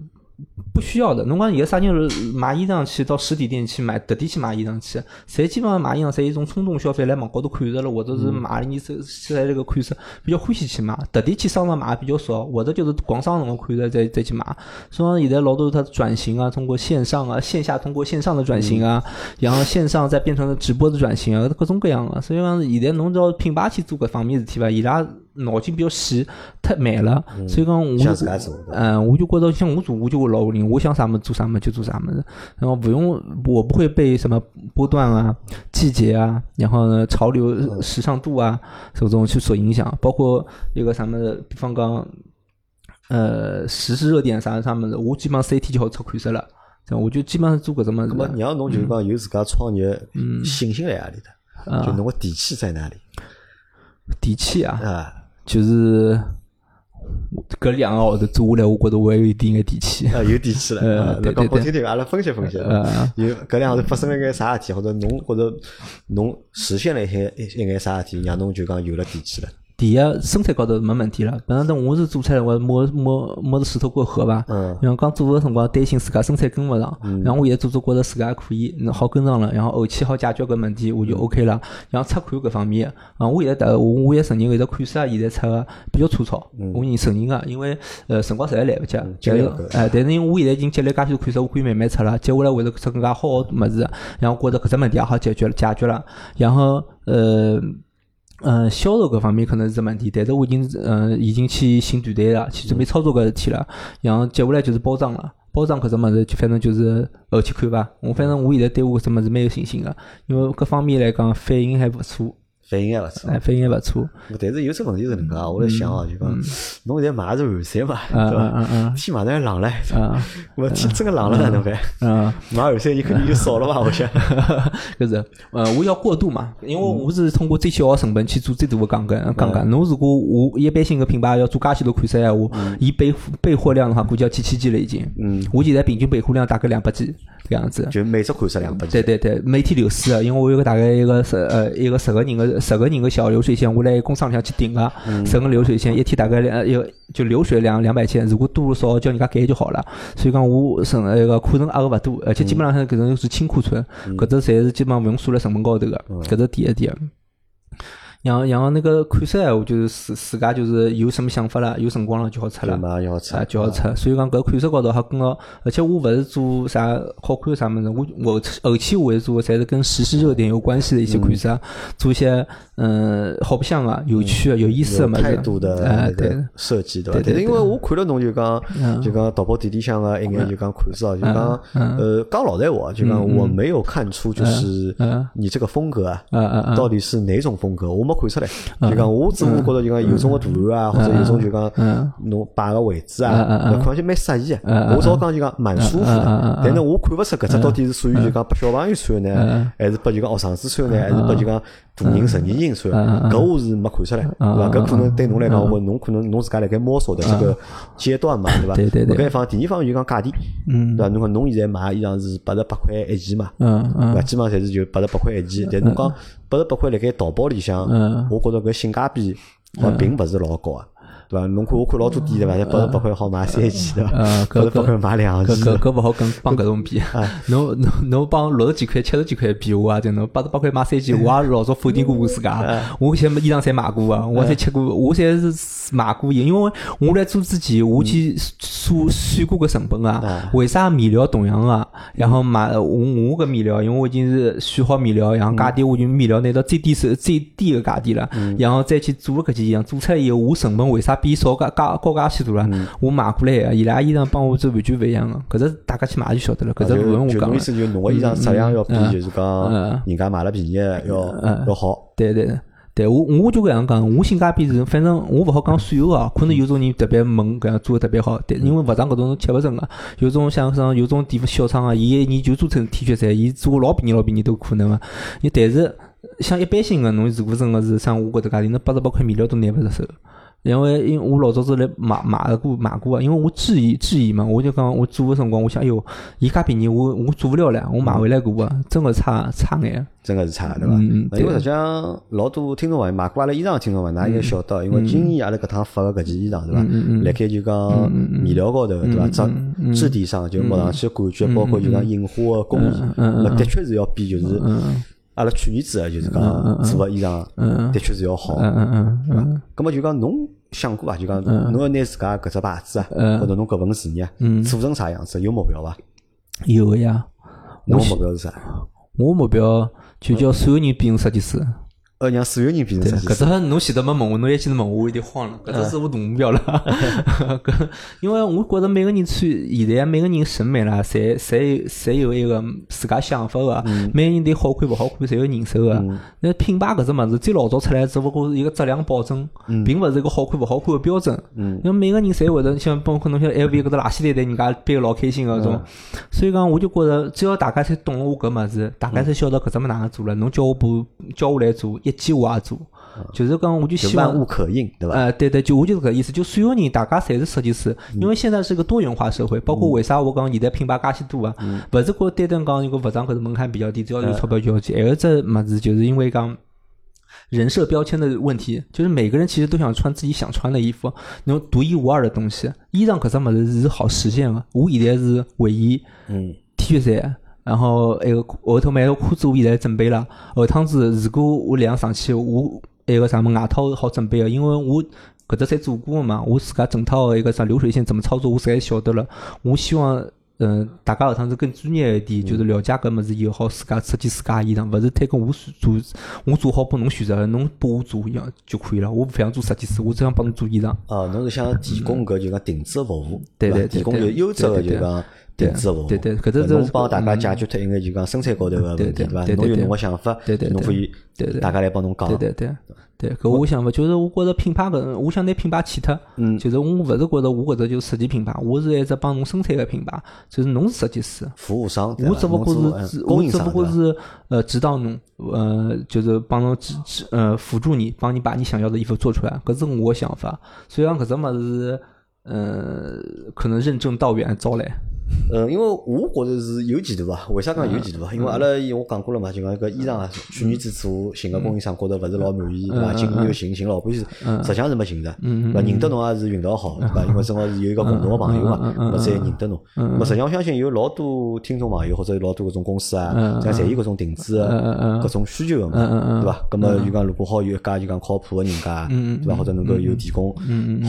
不需要的，侬讲现在啥人买衣裳去到实体店去买，特地去买衣裳去，侪基本上买衣裳侪一种冲动消费，来网高头看着了，或者是买了你是现在这个款式比较欢喜去买，特地去商场买比较少，或者就是逛商场看着再再去买。所以讲现在老多它转型啊，通过线上啊，线下通过线上的转型啊，然后线上再变成了直播的转型啊，各种各样的。所以讲现在侬要品牌去做搿方面事体吧，伊拉。脑筋比较细，太慢了，所以讲我，嗯，我就觉得像我做，我就会老灵，我想啥么做啥么就做啥么子，然后不用，我不会被什么波段啊、季节啊，然后呢潮流、时尚度啊这种去所影响，包括一个什么，比方讲，呃，时事热点啥啥么子，我基本上三天就好出款式了。这样我就基本上做搿只么子那么。让侬就是讲有自家创业信心辣何里啊。搭？就侬个底气在哪里？底气啊，啊就是搿两个号头做下来，我觉得我还有一点眼底气。啊，有底气了。呃对对对我听听，阿拉分析分析。呃有搿两号头发生了眼啥事体，或者侬或者侬实现了一些一一眼啥事体，让侬就讲有了底气了。第一，生产高头没问题了。本来等我是做出来，我摸摸摸着石头过河吧。嗯然后刚做个辰光担心自家生产跟勿上，然后我现在做做觉着自家还可以，那好跟上了，然后后期好解决搿问题，我就 OK 了。然后出款搿方面，啊，我现在的我我也承认搿只款式啊，现在出个比较粗糙，我认承认个，因为呃辰光实在来勿及。但是哎，但是因为我现在已经积累介许多款式，我可以慢慢出了，接下来会得出更加好个物事，然后觉着搿只问题也好解决了，解决了，然后呃。嗯，销售搿方面可能是只问题，但是我已经嗯已经去寻团队了，去准备操作搿事体了。然后接下来就是包装了，包装搿只物事反正就是后期看吧。我反正我现在对我搿只物事蛮有信心个，因为各方面来讲反应还勿错，反应还勿错。哎，反应还勿错。但是有只问题是搿能介啊，我在想哦，就讲侬现在买的是韩山嘛，嗯对伐？天马上冷了，我天真个冷了哪能办？啊！买韩山你肯定就少了吧？我想。搿是，呃，我要过渡嘛，因为我是通过最小个成本去做最大个杠杆，杠杆。侬如果我一般性个品牌要做介许多款式闲话，伊备备货量的话，估计要几千件了已经。嗯，我现在平均备货量大概两百件搿样子。就每只款式两百件对对对，每天流水啊，因为我有个大概一个十呃一个十个人个十个人个小流水线，我来工厂里向去顶个，十个流水线一天大概两一就流水两两百件，如果多少叫人家改就好了。所以讲我省那个库存压个勿多，而且基本上搿种是轻库存，搿只侪是基本上勿用算辣成本高头个，搿只第一点。然后，然后那个款式闲话，就是自自家就是有什么想法了，有辰光了就好出就了。马上要出啊，就好出，所以讲搿款式高头还跟个，而且我勿是做啥好看啥物事，我我后期我会做的侪是跟时事热点有关系的一些款式啊，做一些嗯好白相啊、有趣啊、有意思的有物事。态度的哎，对个，设计对伐？对对但是因为我看了侬就讲嗯就讲淘宝店里向个一眼就讲款式哦，就讲嗯呃讲老实闲话，就讲我没有看出就是嗯你这个风格啊。到底是哪种风格？我没看出来。就讲我只不过觉得就讲有种个图案啊，或者有种就讲嗯。侬摆个位置啊，嗯看上去蛮适意。我早讲就讲蛮舒服的嗯，但是我看勿出搿只到底是属于就讲拨小朋友穿呢，还是拨就讲学生子穿呢，还是拨就讲大人成年人穿的。嗯嗯搿我是没看出来，对伐？搿可能对侬来讲，我侬可能侬自家辣盖摸索的这个阶段嘛，对伐？对对对搿一方，第二方就讲价钿，对伐？侬讲侬现在买衣裳是八十八块一件嘛，嗯对伐？基本上侪是就八十八块一件，但侬讲八十八块辣盖淘宝里向嗯，我觉着搿性价比好像并勿是老高啊，对伐？侬看我看老多店对伐？八十八块好买三件，对伐？嗯搿八十八块买两搿搿件，搿勿 好跟帮搿种比，侬侬侬帮六十几块、七十几块比我啊，就侬八十八块买三件，我也老早否定过我自家，我现在衣裳侪买过啊，我侪吃过，我侪是买过，因为我来做之前，我去算算过个成本啊，为啥面料同样啊？然后买我我搿面料，因为我已经是选好面料，然后价钿我就面料拿到最低手最低个价钿了，然后再去做了搿件衣裳，做出来以后，我成本为啥比少价价高价许多了？我买过来个，伊拉衣裳帮我做完全勿一样个，搿只大家去买就晓得了，搿只勿用我讲了就侬意。思就侬个衣裳质量要比嗯就是讲嗯人家买了便宜要嗯要好。对对对，我我就搿样讲，我性价比是，反正我勿好讲所有啊，可能有种人特别猛，搿样做的特别好，但因为服装搿种吃勿准个，有种像像有种地方小厂啊，伊一年就做成 T 恤衫，伊做老便宜老便宜都可能个，你但是像一般性个，侬如果真个是像我搿搭价钿，那八十八块面料都拿勿出手。因为因为我老早子来买买过买过啊，因为我质疑质疑嘛，我就讲我做个辰光，我想，哎哟，伊介便宜，我我做勿了唻，我买回来过啊，真个差差眼。真个是差，对伐？因为实际上老多听众朋友买过阿拉衣裳的听众朋友，㑚应该晓得，因为今年阿拉搿趟发个搿件衣裳，对伐？辣盖就讲面料高头，对伐？质质地上就摸上去感觉，包括就讲印花个工艺，那的确是要比就是阿拉去年子啊就是讲做个衣裳，的确是要好，嗯嗯嗯对伐？葛么就讲侬想过伐？就讲侬要拿自家搿只牌子啊，或者侬搿份事业做成啥样子？有目标伐？有个呀。侬目标是啥？我目标就叫所有人变成设计师。呃，让所有人变成设计师。搿只侬前头没问我，侬一记头问我，我有点慌了。搿只是我大目标了。搿因为我觉着每个人穿现在每个人审美啦，侪侪侪有一个自家想法个。每个人对好看勿好看侪有认受个。那品牌搿只物事最老早出来，只不过是一个质量保证，并勿是一个好看勿好看个标准。因为每个人侪会得像包括侬像 LV 搿只垃圾袋袋，人家背个老开心个种。所以讲，我就觉着只要大家侪懂了我搿物事，大家侪晓得搿只物哪能做了，侬叫我不叫我来做，一记我也做。就是讲，我就希望万物可应，对吧？呃，对对，就我就是搿意思，就所有人大家侪是设计师，因为现在是个多元化社会，包括为啥我讲现在品牌介许多啊？勿是讲单单讲一个服装搿个门槛比较低，只要有钞票就要去。还有只物事，就是因为讲人设标签的问题，就是每个人其实都想穿自己想穿的衣服，那种独一无二的东西。衣裳搿只物事是好实现个，我现在是卫衣、嗯 T 恤衫。然后一个后头买个裤子，我现在准备了。后趟子如果我量上去，我一个啥么外套好准备个，因为我搿只侪做过个嘛，我自家整套一个啥流水线怎么操作，我自家晓得了。我希望嗯，大家后趟子更专业一点，就是了解搿物事以后，好自家设计自家衣裳，勿是推跟我做我做好拨侬选择，侬拨我做一样就可以了。我勿想做设计师，我只想帮侬做衣裳。哦，侬是想提供搿就讲定制服务，对对，提供就优质个就讲。定制服务，对对，搿只侬帮大家解决脱一眼就讲生产高头个问题，对伐？侬有侬个想法，对对，侬可以，对对，大家来帮侬讲，对对对对。搿我想法就是，我觉着品牌搿，我想拿品牌去脱，嗯，就是我勿是觉着我搿只就是设计品牌，我是一只帮侬生产个品牌，就是侬是设计师，服务商，我只不过是，我只不过是呃指导侬，呃，就是帮侬指指呃辅助你，帮你把你想要的衣服做出来，搿是我想法。所以讲搿只物事，呃，可能任重道远，招来。呃，因为我觉着是有前途啊。为啥讲有前途啊？因为阿拉我讲过了嘛，就讲一个衣裳啊，去年子做寻个供应商，觉着勿是老满意，对伐？今年又寻寻老半天，实际上是没寻着，对伐？认得侬也是运道好，对伐？因为正好是有一个共同个朋友嘛，我才认得侬。么实际上我相信有老多听众朋友或者有老多搿种公司啊，像侪有搿种定制个搿种需求个嘛，对伐？咁么就讲如果好有一家就讲靠谱个人家，对伐？或者能够有提供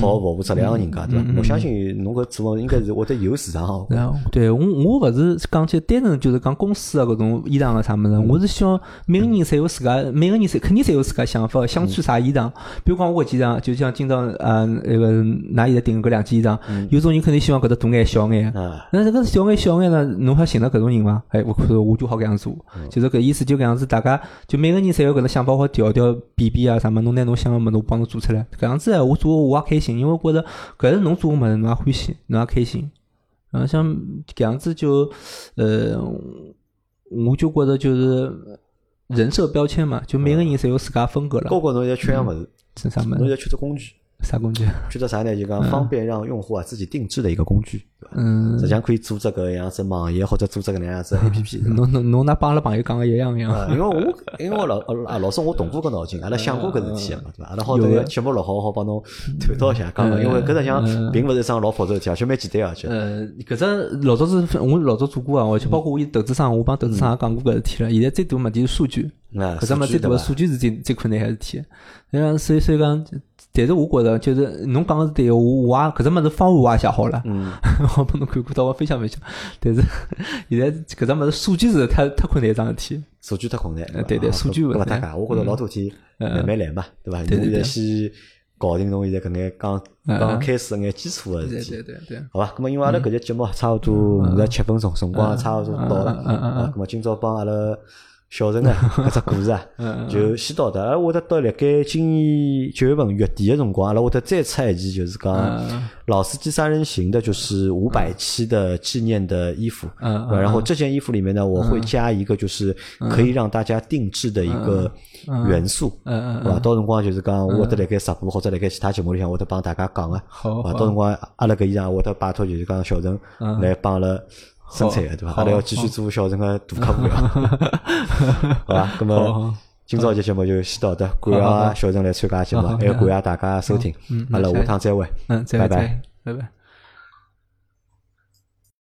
好服务质量个人家，对伐？我相信侬搿做应该是会得有市场好。对我，我勿是讲起单纯就是讲公司个搿种衣裳个啥物事，我是希望每个人侪有自家，每个人侪肯定侪有自家想法，想穿啥衣裳。比如讲我搿件衣裳，就像今朝呃那个㑚现在订搿两件衣裳，有种人肯定希望搿搭大眼小眼，那这个小眼小眼呢，侬好寻到搿种人伐？哎，我可我就好搿样做，就是搿意思就搿样子，大家就每个人侪有搿能想法，好调调比比啊啥么，侬拿侬想个物事，我帮侬做出来，搿样子我做我也开心，因为觉着搿是侬做个物事，侬也欢喜，侬也开心。嗯，像这样子就，呃，我就觉得就是人设标签嘛，就每个人侪有自家风格了。包括侬要缺样物事，是啥么？侬要缺只工具。啥工具？觉得啥呢？就讲方便让用户啊自己定制的一个工具，嗯，实际上可以组织个样子网页或者组织个那样子 A P P。侬侬侬那帮阿拉朋友讲个一样一样。因为我因为我老啊老师我动过个脑筋，阿拉想过搿事体嘛，对伐？阿拉好个节目录好，好帮侬探讨一下，讲个，因为搿只像并勿是一桩老复杂事体，而且蛮简单而且。呃，搿只老早是我老早做过啊，而且包括我投资商，我帮投资商也讲过搿事体了。现在最大问题是数据，搿只么最大个数据是最最困难个事体。嗯，所以所以讲。但是我觉着，就是侬讲个是对个，我我也搿只物事方案我也写好了，嗯，我帮侬看看，到我分享分享。但是现在搿只物事数据是太太困难一桩事体，数据太困难，对对，数据勿大家，我觉着老多天慢慢来嘛，对伐？侬现在先搞定侬现在搿眼刚刚开始眼基础个事体，对对对对。好吧，咁么因为阿拉搿节节目差勿多五十七分钟，辰光差勿多到了，嗯嗯嗯。咁么今朝帮阿拉。小陈啊，搿只故事啊，就先到的。而我得到辣盖今年九月份月底的辰光，阿拉会得再出一期，就是讲老司机三人行的，就是五百期的纪念的衣服。嗯，然后这件衣服里面呢，我会加一个，就是可以让大家定制的一个元素。嗯嗯，对吧？到辰光就是讲，我得辣盖直播或者辣盖其他节目里向，我得帮大家讲啊。好，到辰光阿拉搿衣裳，我得拜托就是讲小陈来帮阿拉。生产的对伐？阿拉要继续做小陈个大客户呀，好伐？那么今朝节节目就先到这，感谢小陈来参加节目，还有感谢大家收听，阿拉下趟再会，嗯，拜拜，拜拜。